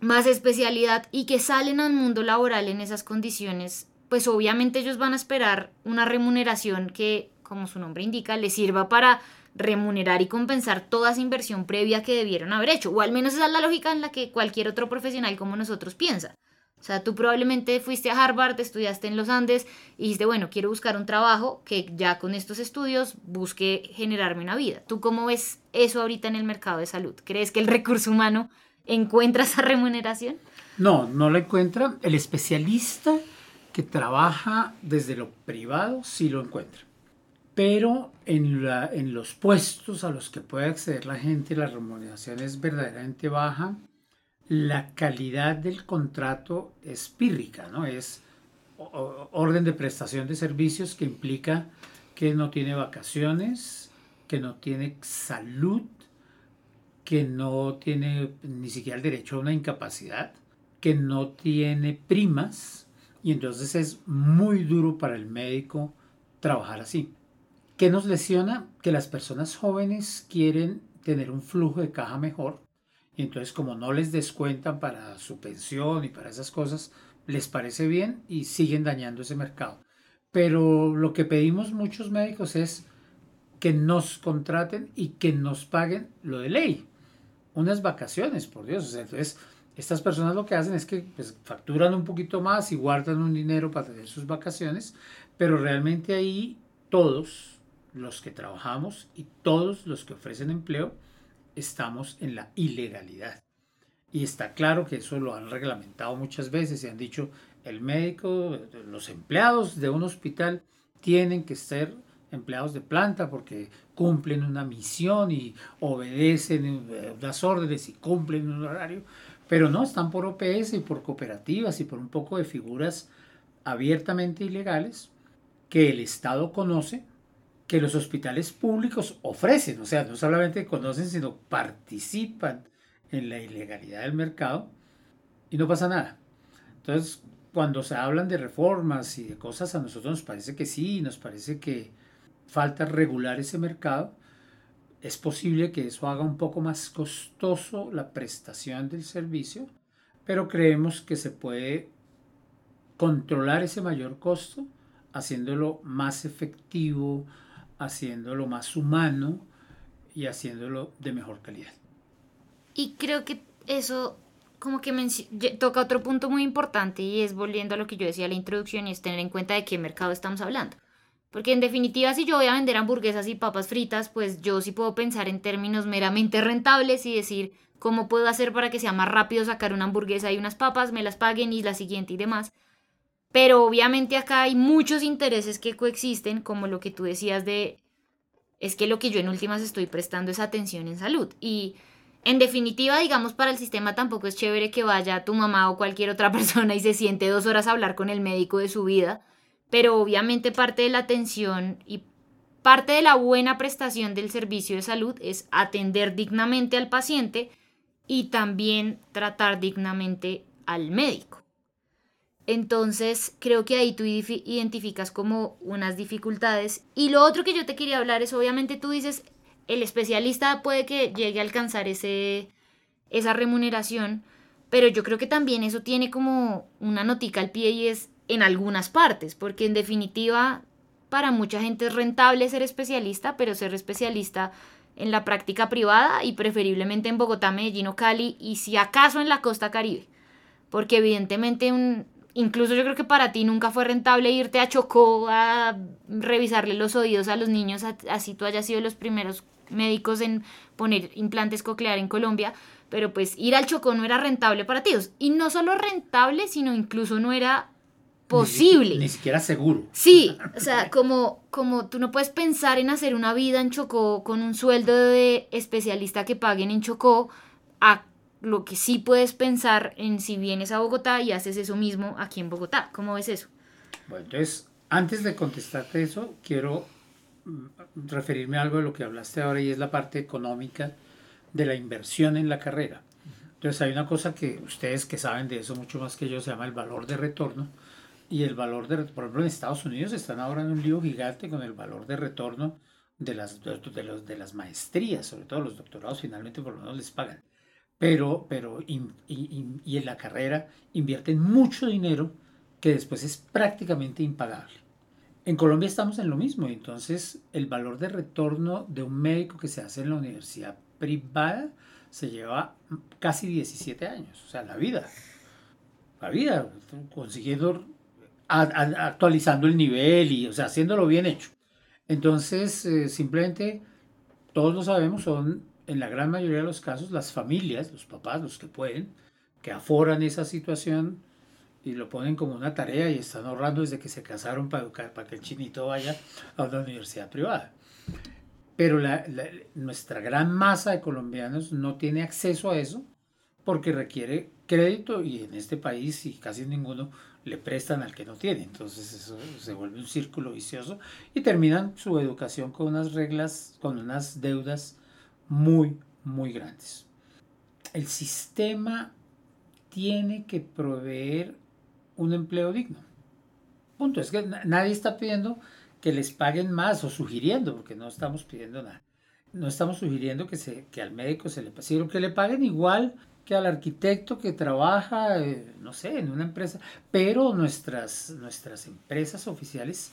más especialidad y que salen al mundo laboral en esas condiciones, pues obviamente ellos van a esperar una remuneración que, como su nombre indica, les sirva para remunerar y compensar toda esa inversión previa que debieron haber hecho. O al menos esa es la lógica en la que cualquier otro profesional como nosotros piensa. O sea, tú probablemente fuiste a Harvard, estudiaste en los Andes y dijiste, bueno, quiero buscar un trabajo que ya con estos estudios busque generarme una vida. ¿Tú cómo ves eso ahorita en el mercado de salud? ¿Crees que el recurso humano encuentra esa remuneración? No, no lo encuentra. El especialista que trabaja desde lo privado sí lo encuentra pero en, la, en, los puestos a los que puede acceder la gente la remuneración es verdaderamente baja, la calidad del contrato es pírrica, ¿no? Es orden de prestación de servicios que implica que no tiene vacaciones, que no tiene salud, que no tiene ni siquiera el derecho a una incapacidad, que no tiene primas, y entonces es muy duro para el médico trabajar así. ¿Qué nos lesiona? Que las personas jóvenes quieren tener un flujo de caja mejor, y entonces como no les descuentan para su pensión y para esas cosas, les parece bien y siguen dañando ese mercado. Pero lo que pedimos muchos médicos es que nos contraten y que nos paguen lo de ley. Unas vacaciones, por Dios. entonces, estas personas lo que hacen es que pues, facturan un poquito más y guardan un dinero para tener sus vacaciones, pero realmente ahí todos los que trabajamos y todos los que ofrecen empleo estamos en la ilegalidad. Y está claro que eso lo han reglamentado muchas veces y han dicho el médico, los empleados de un hospital tienen que ser empleados de planta porque cumplen una misión y obedecen eh, las órdenes y cumplen un horario, pero no, están por OPS y por cooperativas y por un poco de figuras abiertamente ilegales que el Estado conoce, que los hospitales públicos ofrecen, o sea, no solamente conocen, sino participan en la ilegalidad del mercado y no pasa nada. Entonces, cuando se hablan de reformas y de cosas, a nosotros nos parece que sí, nos parece que falta regular ese mercado. Es posible que eso haga un poco más costoso la prestación del servicio, pero creemos que se puede controlar ese mayor costo haciéndolo más efectivo, haciéndolo más humano y haciéndolo de mejor calidad. Y creo que eso como que toca otro punto muy importante y es volviendo a lo que yo decía en la introducción y es tener en cuenta de qué mercado estamos hablando. Porque en definitiva, si yo voy a vender hamburguesas y papas fritas, pues yo sí puedo pensar en términos meramente rentables y decir cómo puedo hacer para que sea más rápido sacar una hamburguesa y unas papas, me las paguen y la siguiente y demás. Pero obviamente acá hay muchos intereses que coexisten, como lo que tú decías de, es que lo que yo en últimas estoy prestando es atención en salud. Y en definitiva, digamos, para el sistema tampoco es chévere que vaya tu mamá o cualquier otra persona y se siente dos horas a hablar con el médico de su vida, pero obviamente parte de la atención y parte de la buena prestación del servicio de salud es atender dignamente al paciente y también tratar dignamente al médico. Entonces, creo que ahí tú identificas como unas dificultades. Y lo otro que yo te quería hablar es, obviamente tú dices, el especialista puede que llegue a alcanzar ese, esa remuneración, pero yo creo que también eso tiene como una notica al pie y es en algunas partes, porque en definitiva para mucha gente es rentable ser especialista, pero ser especialista en la práctica privada y preferiblemente en Bogotá, Medellín o Cali y si acaso en la costa caribe, porque evidentemente un, incluso yo creo que para ti nunca fue rentable irte a Chocó a revisarle los oídos a los niños, así tú hayas sido los primeros médicos en poner implantes coclear en Colombia, pero pues ir al Chocó no era rentable para ti. Y no solo rentable, sino incluso no era posible. Ni, siquiera seguro. Sí, o sea, como, como tú no puedes pensar en hacer una vida en Chocó con un sueldo de especialista que paguen en Chocó, a lo que sí puedes pensar en si vienes a Bogotá y haces eso mismo aquí en Bogotá. ¿Cómo ves eso? Bueno, entonces, antes de contestarte eso, quiero referirme a algo de lo que hablaste ahora y es la parte económica de la inversión en la carrera. Entonces hay una cosa que ustedes que saben de eso mucho más que yo, se llama el valor de retorno. Y el valor de, por ejemplo, en Estados Unidos están ahora en un lío gigante con el valor de retorno de las, de, los, de las maestrías, sobre todo los doctorados finalmente por lo menos les pagan. Pero, pero y, en la carrera invierten mucho dinero que después es prácticamente impagable. En Colombia estamos en lo mismo, entonces el valor de retorno de un médico que se hace en la universidad privada se lleva casi 17 años, o sea, la vida, la vida, consiguiendo, actualizando el nivel y, o sea, haciéndolo bien hecho. Entonces, eh, simplemente, todos lo sabemos, son en la gran mayoría de los casos las familias, los papás, los que pueden, que aforan esa situación y lo ponen como una tarea y están ahorrando desde que se casaron para educar, para que el chinito vaya a una universidad privada. Pero la, nuestra gran masa de colombianos no tiene acceso a eso porque requiere crédito y en este país y casi ninguno le prestan al que no tiene. Entonces eso se vuelve un círculo vicioso y terminan su educación con unas reglas, con unas deudas muy, muy grandes. El sistema tiene que proveer un empleo digno. Punto. Es que nadie está pidiendo que les paguen más o sugiriendo, porque no estamos pidiendo nada. No estamos sugiriendo que, se, que al médico se le sino que le paguen igual que al arquitecto que trabaja, eh, no sé, en una empresa. Pero nuestras, nuestras empresas oficiales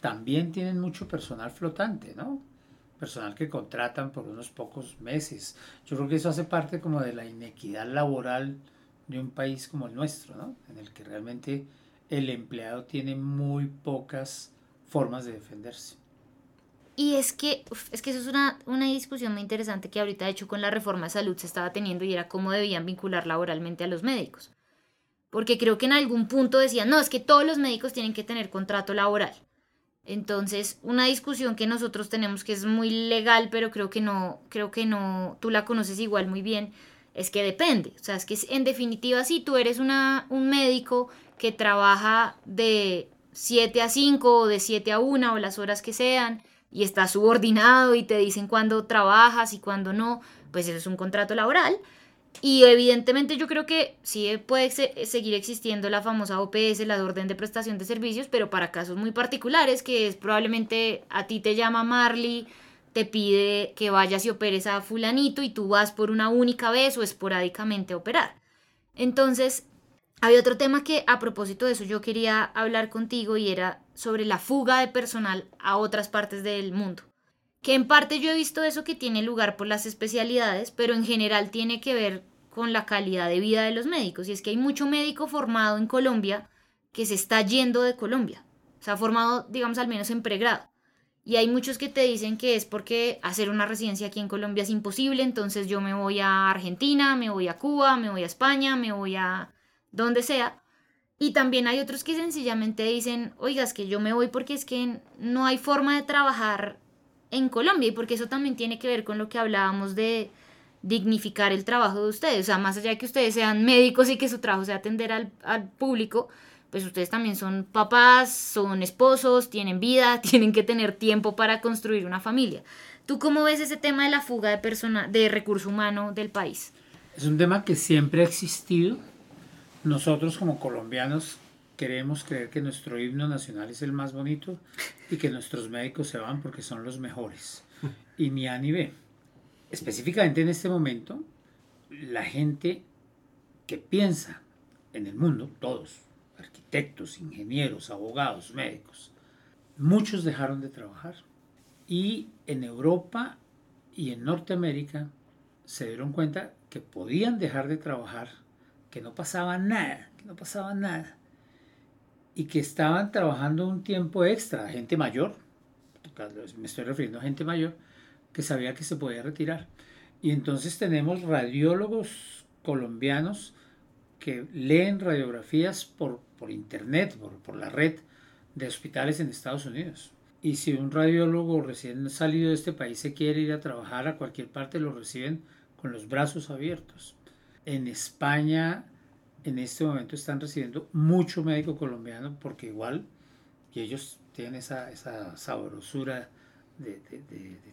también tienen mucho personal flotante, ¿no? Personal que contratan por unos pocos meses. Yo creo que eso hace parte como de la inequidad laboral de un país como el nuestro, ¿no? En el que realmente el empleado tiene muy pocas formas de defenderse. Y es que, es que eso es una, una discusión muy interesante que ahorita, de hecho, con la reforma de salud se estaba teniendo y era cómo debían vincular laboralmente a los médicos. Porque creo que en algún punto decían, no, es que todos los médicos tienen que tener contrato laboral. Entonces, una discusión que nosotros tenemos que es muy legal, pero creo que no, creo que no, tú la conoces igual muy bien, es que depende. O sea, es que en definitiva, si tú eres una, un médico que trabaja de 7 a 5 o de 7 a 1 o las horas que sean y está subordinado y te dicen cuándo trabajas y cuándo no, pues eso es un contrato laboral. Y evidentemente yo creo que sí puede seguir existiendo la famosa OPS, la orden de prestación de servicios, pero para casos muy particulares, que es probablemente a ti te llama Marley, te pide que vayas y operes a fulanito y tú vas por una única vez o esporádicamente a operar. Entonces, había otro tema que a propósito de eso yo quería hablar contigo y era sobre la fuga de personal a otras partes del mundo. Que en parte yo he visto eso que tiene lugar por las especialidades, pero en general tiene que ver con la calidad de vida de los médicos. Y es que hay mucho médico formado en Colombia que se está yendo de Colombia. Se ha formado, digamos, al menos en pregrado. Y hay muchos que te dicen que es porque hacer una residencia aquí en Colombia es imposible, entonces yo me voy a Argentina, me voy a Cuba, me voy a España, me voy a donde sea. Y también hay otros que sencillamente dicen, oigas, que yo me voy porque es que no hay forma de trabajar en Colombia y porque eso también tiene que ver con lo que hablábamos de dignificar el trabajo de ustedes. O sea, más allá de que ustedes sean médicos y que su trabajo sea atender al, al público, pues ustedes también son papás, son esposos, tienen vida, tienen que tener tiempo para construir una familia. ¿Tú cómo ves ese tema de la fuga de, persona, de recurso humano del país? Es un tema que siempre ha existido. Nosotros como colombianos queremos creer que nuestro himno nacional es el más bonito y que nuestros médicos se van porque son los mejores. Y ni A ni B. Específicamente en este momento, la gente que piensa en el mundo, todos, arquitectos, ingenieros, abogados, médicos. Muchos dejaron de trabajar y en Europa y en Norteamérica se dieron cuenta que podían dejar de trabajar, que no pasaba nada, que no pasaba nada y que estaban trabajando un tiempo extra, gente mayor, me estoy refiriendo a gente mayor, que sabía que se podía retirar. Y entonces tenemos radiólogos colombianos que leen radiografías por, por internet, por, por la red de hospitales en Estados Unidos. Y si un radiólogo recién salido de este país se quiere ir a trabajar a cualquier parte, lo reciben con los brazos abiertos. En España, en este momento, están recibiendo mucho médico colombiano porque igual, ellos tienen esa, esa sabrosura de,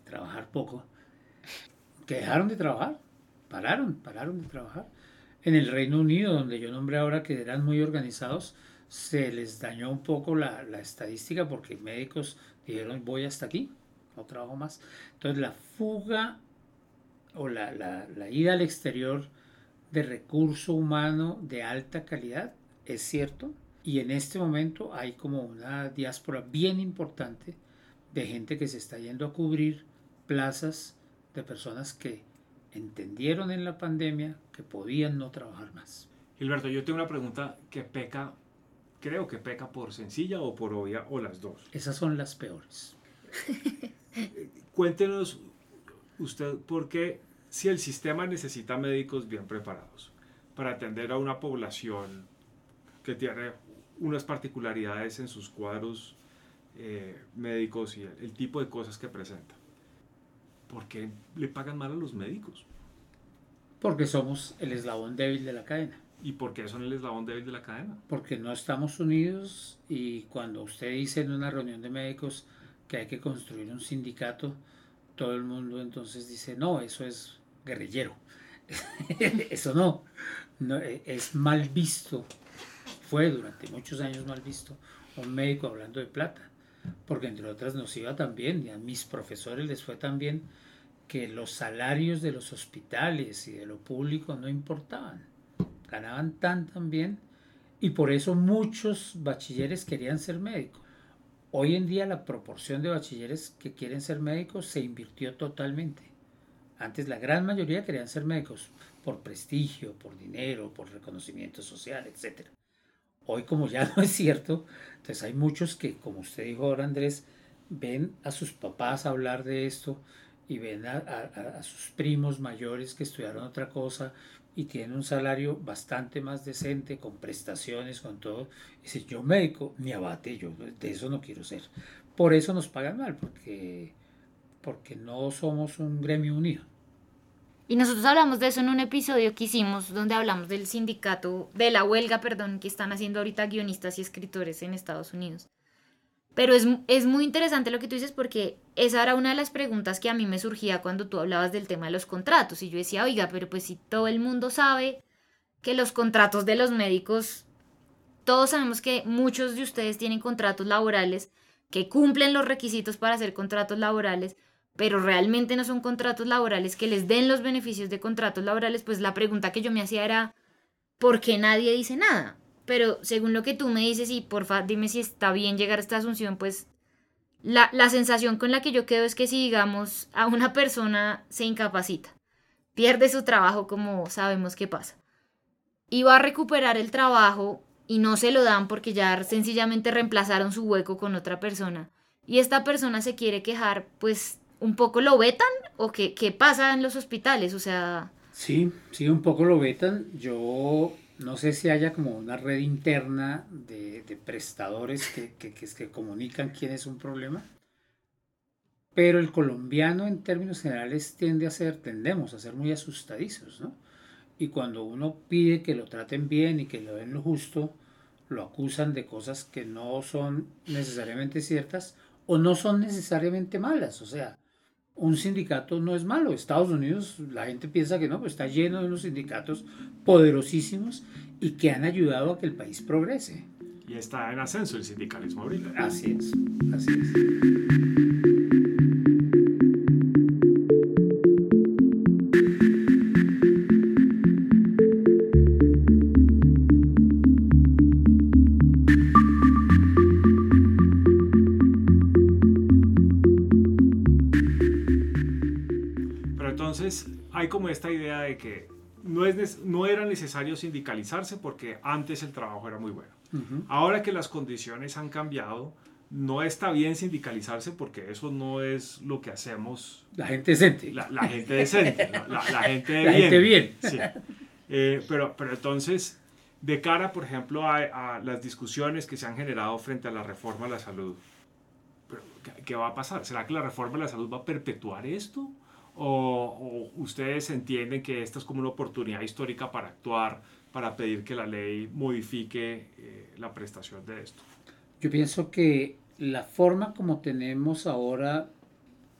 trabajar poco, que dejaron de trabajar, pararon, pararon de trabajar en el Reino Unido, donde yo nombré ahora que eran muy organizados, se les dañó un poco la, estadística porque médicos dijeron voy hasta aquí, no trabajo más. Entonces la fuga o la ida al exterior de recurso humano de alta calidad es cierto y en este momento hay como una diáspora bien importante de gente que se está yendo a cubrir plazas de personas que entendieron en la pandemia que podían no trabajar más. Gilberto, yo tengo una pregunta que peca, creo que peca por sencilla o por obvia o las dos. Esas son las peores. Cuéntenos usted por qué si el sistema necesita médicos bien preparados para atender a una población que tiene unas particularidades en sus cuadros eh, médicos y el, el tipo de cosas que presenta. ¿por qué le pagan mal a los médicos? Porque somos el eslabón débil de la cadena. ¿Y por qué son el eslabón débil de la cadena? Porque no estamos unidos y cuando usted dice en una reunión de médicos que hay que construir un sindicato, todo el mundo entonces dice, no, eso es guerrillero. Eso no, e, es mal visto, fue durante muchos años mal visto un médico hablando de plata, porque entre otras nos iba también, y a mis profesores les fue también que los salarios de los hospitales y de lo público no importaban, ganaban tan tan bien y por eso muchos bachilleres querían ser médicos. Hoy en día la proporción de bachilleres que quieren ser médicos se invirtió totalmente. Antes la gran mayoría querían ser médicos por prestigio, por dinero, por reconocimiento social, etc. Hoy como ya no es cierto, entonces hay muchos que, como usted dijo ahora Andrés, ven a sus papás hablar de esto y ven a, sus primos mayores que estudiaron otra cosa y tienen un salario bastante más decente, con prestaciones, con todo. Y yo médico, ni abate, yo de eso no quiero ser. Por eso nos pagan mal, porque, porque no somos un gremio unido. Y nosotros hablamos de eso en un episodio que hicimos donde hablamos del sindicato, de la huelga, perdón, que están haciendo ahorita guionistas y escritores en Estados Unidos. Pero es, es, muy interesante lo que tú dices porque esa era una de las preguntas que a mí me surgía cuando tú hablabas del tema de los contratos. Y yo decía, oiga, pero pues si todo el mundo sabe que los contratos de los médicos, todos sabemos que muchos de ustedes tienen contratos laborales que cumplen los requisitos para hacer contratos laborales, pero realmente no son contratos laborales que les den los beneficios de contratos laborales, pues la pregunta que yo me hacía era, ¿por qué nadie dice nada? Pero según lo que tú me dices, y porfa, dime si está bien llegar a esta asunción, pues la, la sensación con la que yo quedo es que si, digamos, a una persona se incapacita, pierde su trabajo como sabemos que pasa, y va a recuperar el trabajo y no se lo dan porque ya sencillamente reemplazaron su hueco con otra persona, y esta persona se quiere quejar, pues un poco lo vetan o qué, qué pasa en los hospitales? O sea... Sí, sí, un poco lo vetan. Yo no sé si haya como una red interna de, de prestadores que, que, que, comunican quién es un problema. Pero el colombiano en términos generales tiende a ser, tendemos a ser muy asustadizos, ¿no? Y cuando uno pide que lo traten bien y que lo den lo justo, lo acusan de cosas que no son necesariamente ciertas o no son necesariamente malas. O sea, un sindicato no es malo. Estados Unidos, la gente piensa que no, pues está lleno de unos sindicatos poderosísimos y que han ayudado a que el país progrese. Y está en ascenso el sindicalismo ahorita. Así es, así es. Como esta idea de que no, es, no era necesario sindicalizarse porque antes el trabajo era muy bueno. Ahora que las condiciones han cambiado, no está bien sindicalizarse porque eso no es lo que hacemos. La gente decente. La, gente decente, la, gente bien. Eh, pero, pero entonces, de cara, por ejemplo, a, las discusiones que se han generado frente a la reforma de la salud, ¿qué va a pasar? ¿Será que la reforma de la salud va a perpetuar esto? O, ustedes entienden que esta es como una oportunidad histórica para actuar, para pedir que la ley modifique eh, la prestación de esto? Yo pienso que la forma como tenemos ahora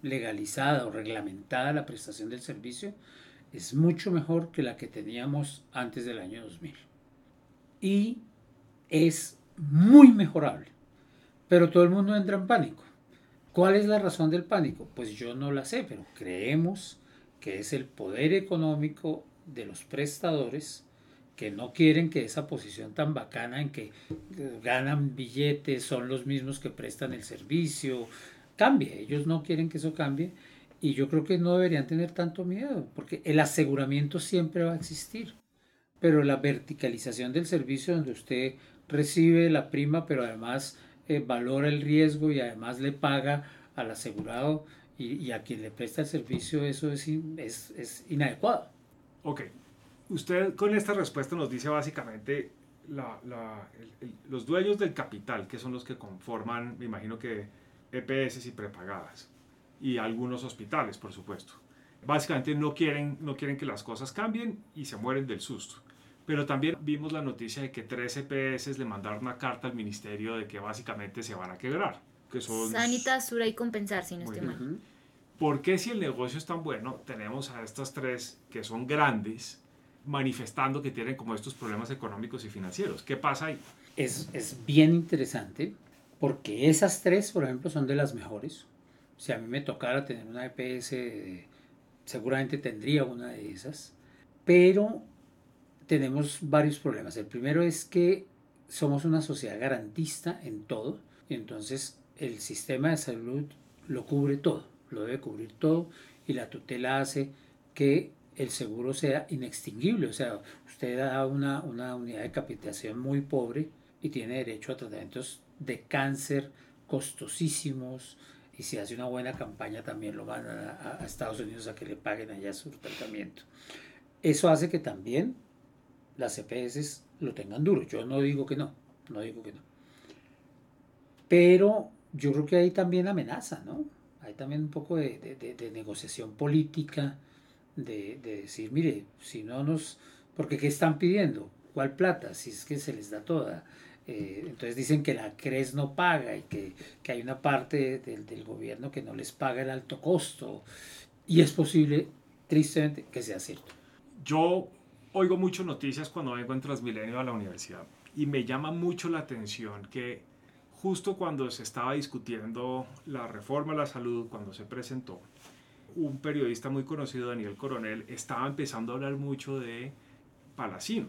legalizada o reglamentada la prestación del servicio es mucho mejor que la que teníamos antes del año 2000. Y es muy mejorable. Pero todo el mundo entra en pánico. ¿Cuál es la razón del pánico? Pues yo no la sé, pero creemos que es el poder económico de los prestadores que no quieren que esa posición tan bacana en que ganan billetes, son los mismos que prestan el servicio, cambie. Ellos no quieren que eso cambie y yo creo que no deberían tener tanto miedo, porque el aseguramiento siempre va a existir, pero la verticalización del servicio donde usted recibe la prima, pero además eh, valora el riesgo y además le paga al asegurado y, a quien le presta el servicio, eso es, es, es, inadecuado. Ok. Usted con esta respuesta nos dice básicamente los dueños del capital, que son los que conforman, me imagino que EPS y prepagadas, y algunos hospitales, por supuesto. Básicamente no quieren, no quieren que las cosas cambien y se mueren del susto. Pero también vimos la noticia de que tres EPS le mandaron una carta al ministerio de que básicamente se van a quebrar. Que son... Sanitas, Sura y Compensar, si no estoy mal. ¿por qué si el negocio es tan bueno tenemos a estas tres que son grandes manifestando que tienen como estos problemas económicos y financieros? ¿Qué pasa ahí? Es, es bien interesante porque esas tres, por ejemplo, son de las mejores. Si a mí me tocara tener una EPS, seguramente tendría una de esas. Pero tenemos varios problemas. El primero es que somos una sociedad garantista en todo. Entonces el sistema de salud lo cubre todo, lo debe cubrir todo. Y la tutela hace que el seguro sea inextinguible. O sea, usted da una, una unidad de capitación muy pobre y tiene derecho a tratamientos de cáncer costosísimos y si hace una buena campaña también lo van a, Estados Unidos a que le paguen allá su tratamiento. Eso hace que también las EPS lo tengan duro. Yo no digo que no, no digo que no. Pero yo creo que hay también amenaza, ¿no? Hay también un poco de, de, negociación política, de, decir, mire, si no nos... Porque ¿qué están pidiendo? ¿Cuál plata? Si es que se les da toda. Eh, entonces dicen que la CRES no paga y que, que hay una parte del gobierno que no les paga el alto costo. Y es posible, tristemente, que sea cierto. Yo oigo mucho noticias cuando vengo en Transmilenio a la universidad y me llama mucho la atención que justo cuando se estaba discutiendo la reforma a la salud, cuando se presentó, un periodista muy conocido, Daniel Coronel, estaba empezando a hablar mucho de Palacino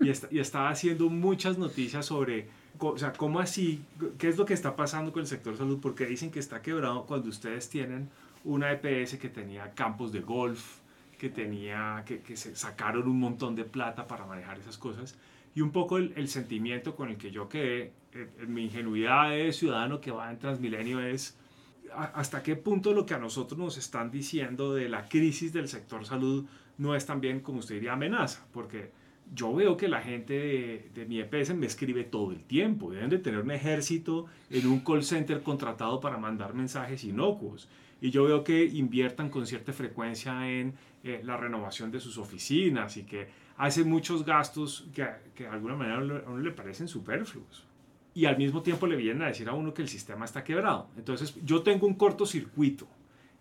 y, y estaba haciendo muchas noticias sobre, o sea, cómo así, qué es lo que está pasando con el sector salud, porque dicen que está quebrado cuando ustedes tienen una EPS que tenía campos de golf, que tenía, que, que se sacaron un montón de plata para manejar esas cosas. Y un poco el, el sentimiento con el que yo quedé, en, mi ingenuidad de ciudadano que va en Transmilenio es hasta qué punto lo que a nosotros nos están diciendo de la crisis del sector salud no es también, como usted diría, amenaza, porque yo veo que la gente de, de, mi EPS me escribe todo el tiempo. Deben de tener un ejército en un call center contratado para mandar mensajes inocuos. Y yo veo que inviertan con cierta frecuencia en eh, la renovación de sus oficinas y que hacen muchos gastos que, que de alguna manera a uno le parecen superfluos. Y al mismo tiempo le vienen a decir a uno que el sistema está quebrado. Entonces yo tengo un cortocircuito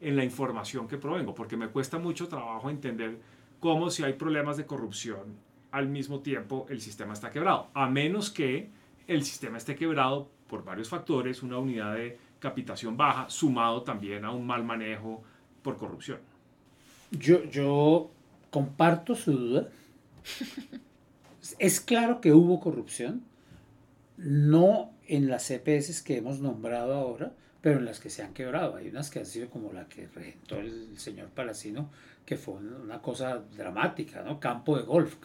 en la información que provengo, porque me cuesta mucho trabajo entender cómo si hay problemas de corrupción al mismo tiempo el sistema está quebrado, a menos que el sistema esté quebrado por varios factores, una unidad de capitación baja, sumado también a un mal manejo por corrupción. Yo, yo comparto su duda. es claro que hubo corrupción, no en las CPS que hemos nombrado ahora, pero en las que se han quebrado. Hay unas que han sido como la que regentó el señor Palacino, que fue una cosa dramática, ¿no? Campo de golf,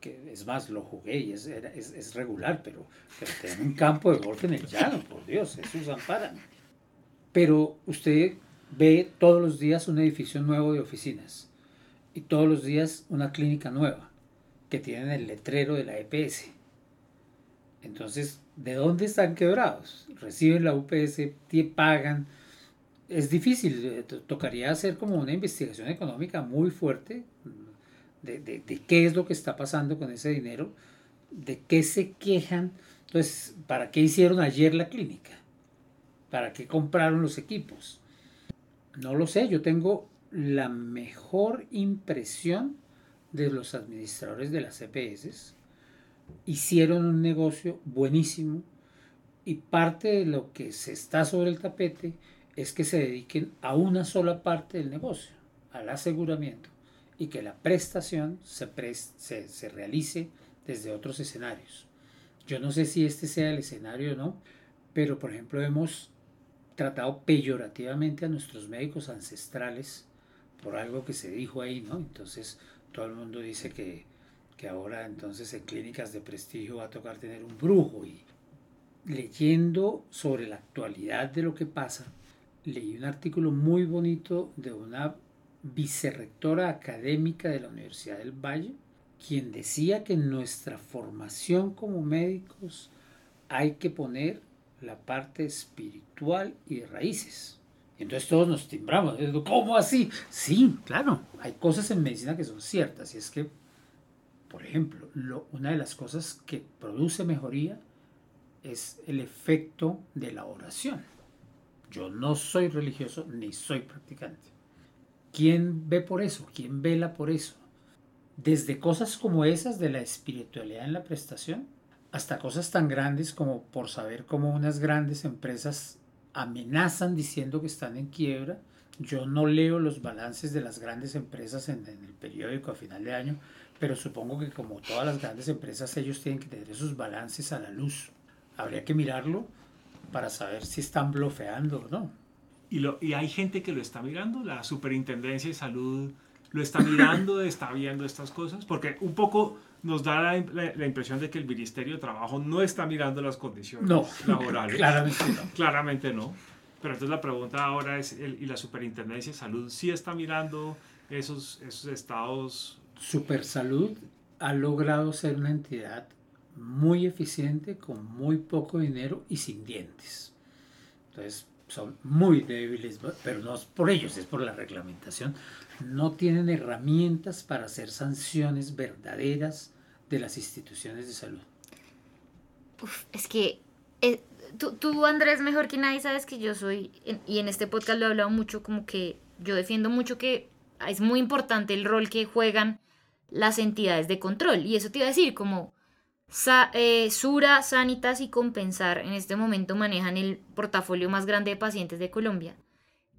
que es más, lo jugué y es, es, regular, pero, pero tener un campo de golf en el llano, por Dios, es amparan. Pero usted ve todos los días un edificio nuevo de oficinas y todos los días una clínica nueva que tienen el letrero de la EPS. Entonces, ¿de dónde están quebrados? Reciben la UPS, pagan. Es difícil, eh, tocaría hacer como una investigación económica muy fuerte, de, qué es lo que está pasando con ese dinero, de qué se quejan. Entonces, ¿para qué hicieron ayer la clínica? ¿Para qué compraron los equipos? No lo sé, yo tengo la mejor impresión de los administradores de las CPS. Hicieron un negocio buenísimo y parte de lo que se está sobre el tapete es que se dediquen a una sola parte del negocio, al aseguramiento y que la prestación se, realice desde otros escenarios. Yo no sé si este sea el escenario o no, pero por ejemplo hemos tratado peyorativamente a nuestros médicos ancestrales por algo que se dijo ahí, ¿no? Entonces todo el mundo dice que, que ahora entonces en clínicas de prestigio va a tocar tener un brujo y leyendo sobre la actualidad de lo que pasa, leí un artículo muy bonito de una vicerrectora académica de la Universidad del Valle, quien decía que nuestra formación como médicos hay que poner la parte espiritual y de raíces. entonces todos nos timbramos. ¿Cómo así? Sí, claro, hay cosas en medicina que son ciertas. Y es que, por ejemplo, una de las cosas que produce mejoría es el efecto de la oración. Yo no soy religioso ni soy practicante. ¿Quién ve por eso? ¿Quién vela por eso? Desde cosas como esas de la espiritualidad en la prestación hasta cosas tan grandes como por saber cómo unas grandes empresas amenazan diciendo que están en quiebra. Yo no leo los balances de las grandes empresas en, el periódico a final de año, pero supongo que como todas las grandes empresas ellos tienen que tener esos balances a la luz. Habría que mirarlo para saber si están blofeando o no. Y, lo, y hay gente que lo está mirando, la Superintendencia de Salud lo está mirando, está viendo estas cosas, porque un poco nos da la, impresión de que el Ministerio de Trabajo no está mirando las condiciones laborales. Claramente no. Claramente no. Pero entonces la pregunta ahora es, ¿y la Superintendencia de Salud sí está mirando esos, esos estados? Supersalud ha logrado ser una entidad muy eficiente, con muy poco dinero y sin dientes. Entonces, son muy débiles, pero no es por ellos, es por la reglamentación no tienen herramientas para hacer sanciones verdaderas de las instituciones de salud. es que eh, tú, Andrés, mejor que nadie sabes que yo soy, y en este podcast lo he hablado mucho, como que yo defiendo mucho que es muy importante el rol que juegan las entidades de control. Y eso te iba a decir, como eh, Sura, Sanitas y Compensar en este momento manejan el portafolio más grande de pacientes de Colombia.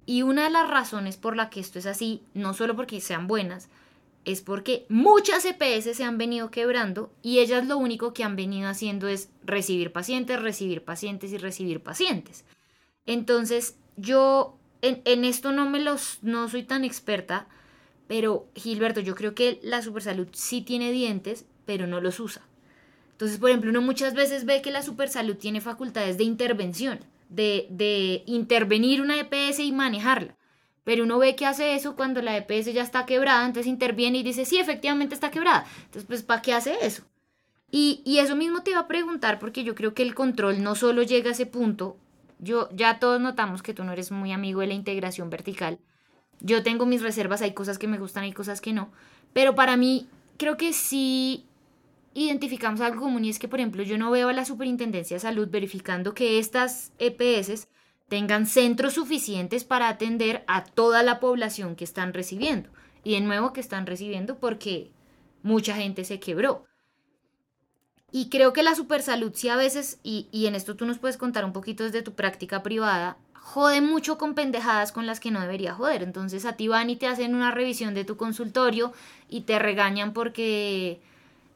Y una de las razones por la que esto es así, no solo porque sean buenas, es porque muchas EPS se han venido quebrando y ellas lo único que han venido haciendo es recibir pacientes, recibir pacientes y recibir pacientes. Entonces, yo en, esto no me los no soy tan experta, pero Gilberto, yo creo que la Supersalud sí tiene dientes, pero no los usa. Entonces, por ejemplo, uno muchas veces ve que la Supersalud tiene facultades de intervención de, intervenir una EPS y manejarla. Pero uno ve que hace eso cuando la EPS ya está quebrada, entonces interviene y dice, sí, efectivamente está quebrada. Entonces, pues, ¿para qué hace eso? Y, y, eso mismo te iba a preguntar, porque yo creo que el control no solo llega a ese punto. Yo, ya todos notamos que tú no eres muy amigo de la integración vertical. Yo tengo mis reservas, hay cosas que me gustan, hay cosas que no. Pero para mí, creo que sí identificamos algo común y es que, por ejemplo, yo no veo a la Superintendencia de Salud verificando que estas EPS tengan centros suficientes para atender a toda la población que están recibiendo. Y de nuevo que están recibiendo porque mucha gente se quebró. Y creo que la supersalud sí a veces, y, y en esto tú nos puedes contar un poquito desde tu práctica privada, jode mucho con pendejadas con las que no debería joder. Entonces a ti van y te hacen una revisión de tu consultorio y te regañan porque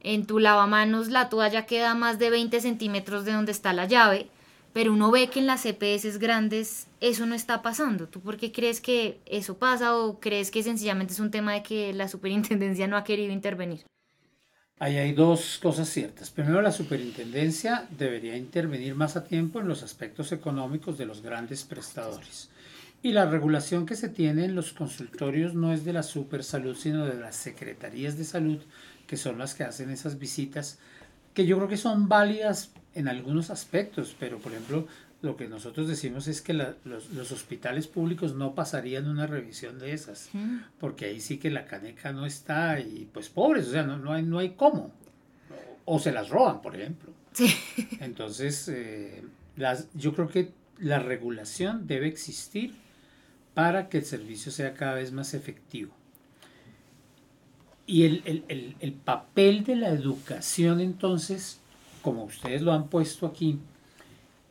en tu lavamanos la toalla queda más de 20 centímetros de donde está la llave, pero uno ve que en las CPS grandes eso no está pasando. ¿Tú por qué crees que eso pasa o crees que sencillamente es un tema de que la superintendencia no ha querido intervenir? Ahí hay dos cosas ciertas. Primero, la superintendencia debería intervenir más a tiempo en los aspectos económicos de los grandes prestadores. Y la regulación que se tiene en los consultorios no es de la supersalud, sino de las secretarías de salud que son las que hacen esas visitas, que yo creo que son válidas en algunos aspectos, pero por ejemplo, lo que nosotros decimos es que los, hospitales públicos no pasarían una revisión de esas, porque ahí sí que la caneca no está y pues pobres, o sea, no, no, hay, no hay cómo. O se las roban, por ejemplo. Entonces, eh, las, yo creo que la regulación debe existir para que el servicio sea cada vez más efectivo. Y el, papel de la educación entonces, como ustedes lo han puesto aquí,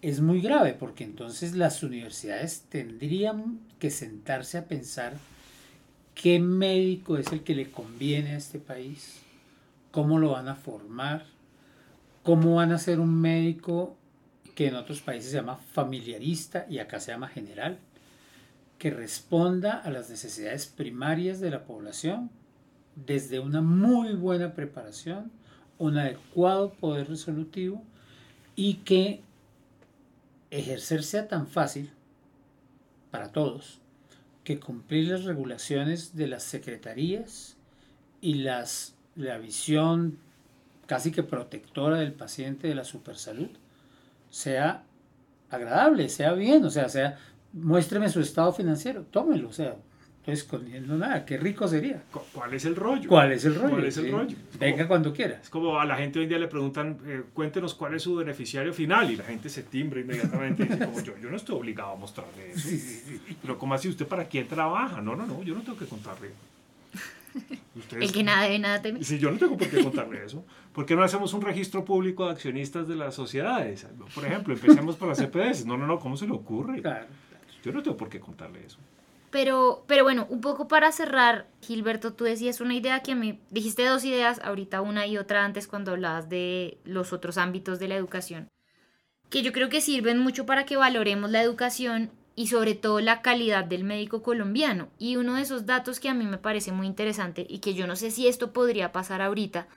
es muy grave porque entonces las universidades tendrían que sentarse a pensar qué médico es el que le conviene a este país, cómo lo van a formar, cómo van a ser un médico que en otros países se llama familiarista y acá se llama general, que responda a las necesidades primarias de la población desde una muy buena preparación, un adecuado poder resolutivo y que ejercer sea tan fácil para todos que cumplir las regulaciones de las secretarías y las, la visión casi que protectora del paciente de la supersalud sea agradable, sea bien, o sea, sea, muéstreme su estado financiero, tómelo, o sea, escondiendo nada. Qué rico sería. ¿Cuál es el rollo? ¿Cuál es el rollo? ¿Cuál es el rollo? Venga cuando quiera. Es como a la gente hoy en día le preguntan, eh, cuéntenos cuál es su beneficiario final y la gente se timbra inmediatamente y dice, como yo, yo no estoy obligado a mostrarle eso. Pero ¿cómo así usted para quién trabaja? No, no, no, yo no tengo que contarle. el que nada debe, nada teme. Sí, yo no tengo por qué contarle eso. ¿Por qué no hacemos un registro público de accionistas de las sociedades? Por ejemplo, empecemos por las CPS. No, no, no, ¿cómo se le ocurre? Claro. Yo no tengo por qué contarle eso. Pero, pero bueno, un poco para cerrar, Gilberto, tú decías una idea que mí, dijiste dos ideas, ahorita una y otra antes cuando hablabas de los otros ámbitos de la educación, que yo creo que sirven mucho para que valoremos la educación y sobre todo la calidad del médico colombiano. Y uno de esos datos que a mí me parece muy interesante y que yo no sé si esto podría pasar ahorita,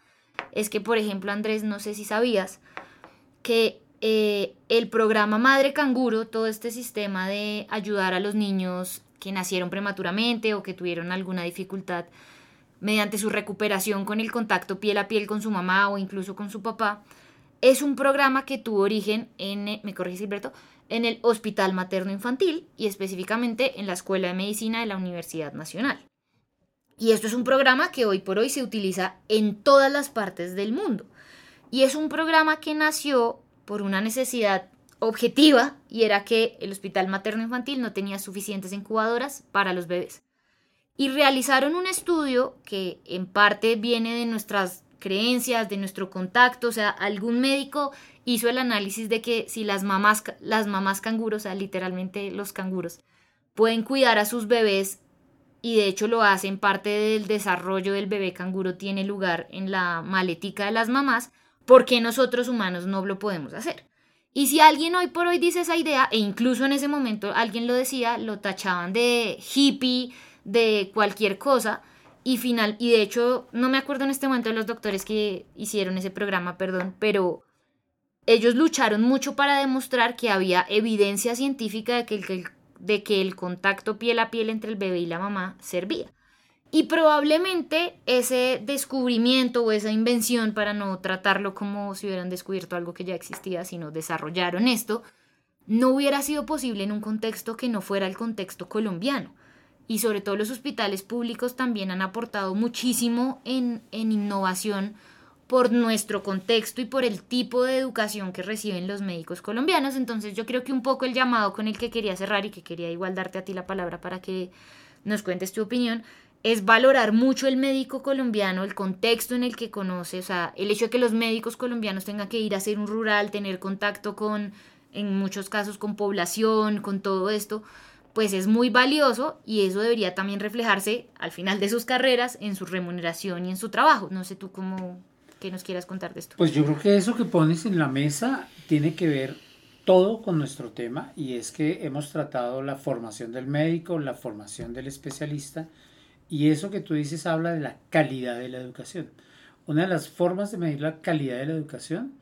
es que, por ejemplo, Andrés, no sé si sabías que eh, el programa Madre Canguro, todo este sistema de ayudar a los niños que nacieron prematuramente o que tuvieron alguna dificultad mediante su recuperación con el contacto piel a piel con su mamá o incluso con su papá, es un programa que tuvo origen en, eh, me en el Hospital Materno Infantil y específicamente en la Escuela de Medicina de la Universidad Nacional. Y esto es un programa que hoy por hoy se utiliza en todas las partes del mundo. Y es un programa que nació por una necesidad objetiva y era que el Hospital Materno Infantil no tenía suficientes incubadoras para los bebés. Y realizaron un estudio que en parte viene de nuestras creencias, de nuestro contacto, o sea, algún médico hizo el análisis de que si las mamás, las mamás canguros, o sea, literalmente los canguros, pueden cuidar a sus bebés y de hecho lo hacen, parte del desarrollo del bebé canguro tiene lugar en la maletica de las mamás, ¿por qué nosotros humanos no lo podemos hacer? Y si alguien hoy por hoy dice esa idea, e incluso en ese momento alguien lo decía, lo tachaban de hippie, de cualquier cosa, y final, y de hecho, no me acuerdo en este momento de los doctores que hicieron ese programa, perdón, pero ellos lucharon mucho para demostrar que había evidencia científica de que el, de que el contacto piel a piel entre el bebé y la mamá servía. Y probablemente ese descubrimiento o esa invención, para no tratarlo como si hubieran descubierto algo que ya existía, sino desarrollaron esto, no hubiera sido posible en un contexto que no fuera el contexto colombiano y sobre todo los hospitales públicos también han aportado muchísimo en, innovación por nuestro contexto y por el tipo de educación que reciben los médicos colombianos. Entonces yo creo que un poco el llamado con el que quería cerrar y que quería igual darte a ti la palabra para que nos cuentes tu opinión es valorar mucho el médico colombiano, el contexto en el que conoce, o sea, el hecho de que los médicos colombianos tengan que ir a hacer un rural, tener contacto con, en muchos casos, con población, con todo esto, pues es muy valioso y eso debería también reflejarse al final de sus carreras en su remuneración y en su trabajo. No sé tú cómo que nos quieras contar de esto. Pues yo creo que eso que pones en la mesa tiene que ver todo con nuestro tema y es que hemos tratado la formación del médico, la formación del especialista y eso que tú dices habla de la calidad de la educación. Una de las formas de medir la calidad de la educación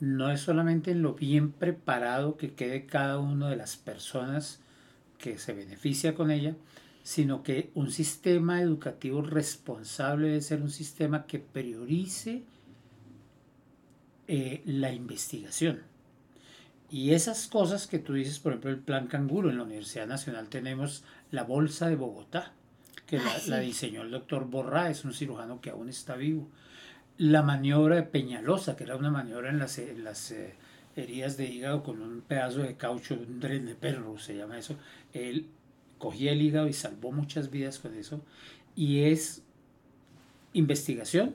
no es solamente en lo bien preparado que quede cada una de las personas que se beneficia con ella, sino que un sistema educativo responsable debe ser un sistema que priorice eh, la investigación. Y esas cosas que tú dices, por ejemplo, el plan canguro, en la Universidad Nacional tenemos la Bolsa de Bogotá, que la, diseñó el doctor Borra, es un cirujano que aún está vivo. La maniobra de Peñalosa, que era una maniobra en las, las eh, heridas de hígado con un pedazo de caucho, un tren de perro, se llama eso. Él cogía el hígado y salvó muchas vidas con eso. Y es investigación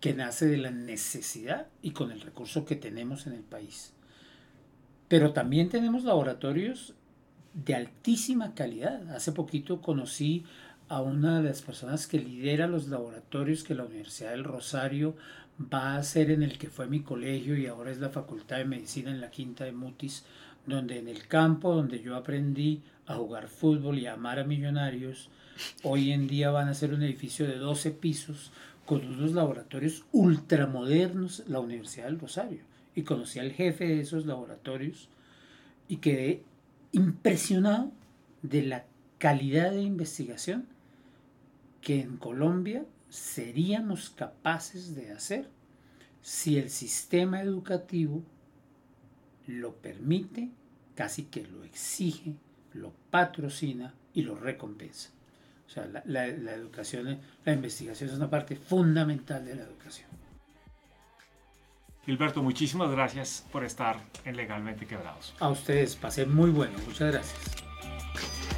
que nace de la necesidad y con el recurso que tenemos en el país. Pero también tenemos laboratorios de altísima calidad. Hace poquito conocí a una de las personas que lidera los laboratorios que la Universidad del Rosario va a ser en el que fue mi colegio y ahora es la Facultad de Medicina en la Quinta de Mutis, donde en el campo donde yo aprendí a jugar fútbol y a amar a millonarios, hoy en día van a ser un edificio de 12 pisos con unos laboratorios ultramodernos, la Universidad del Rosario. Y conocí al jefe de esos laboratorios y quedé impresionado de la calidad de investigación que en Colombia seríamos capaces de hacer si el sistema educativo lo permite, casi que lo exige, lo patrocina y lo recompensa. O sea, la, la, la educación, la investigación es una parte fundamental de la educación. Gilberto, muchísimas gracias por estar en Legalmente Quebrados. A ustedes, pasé muy bueno. Muchas gracias.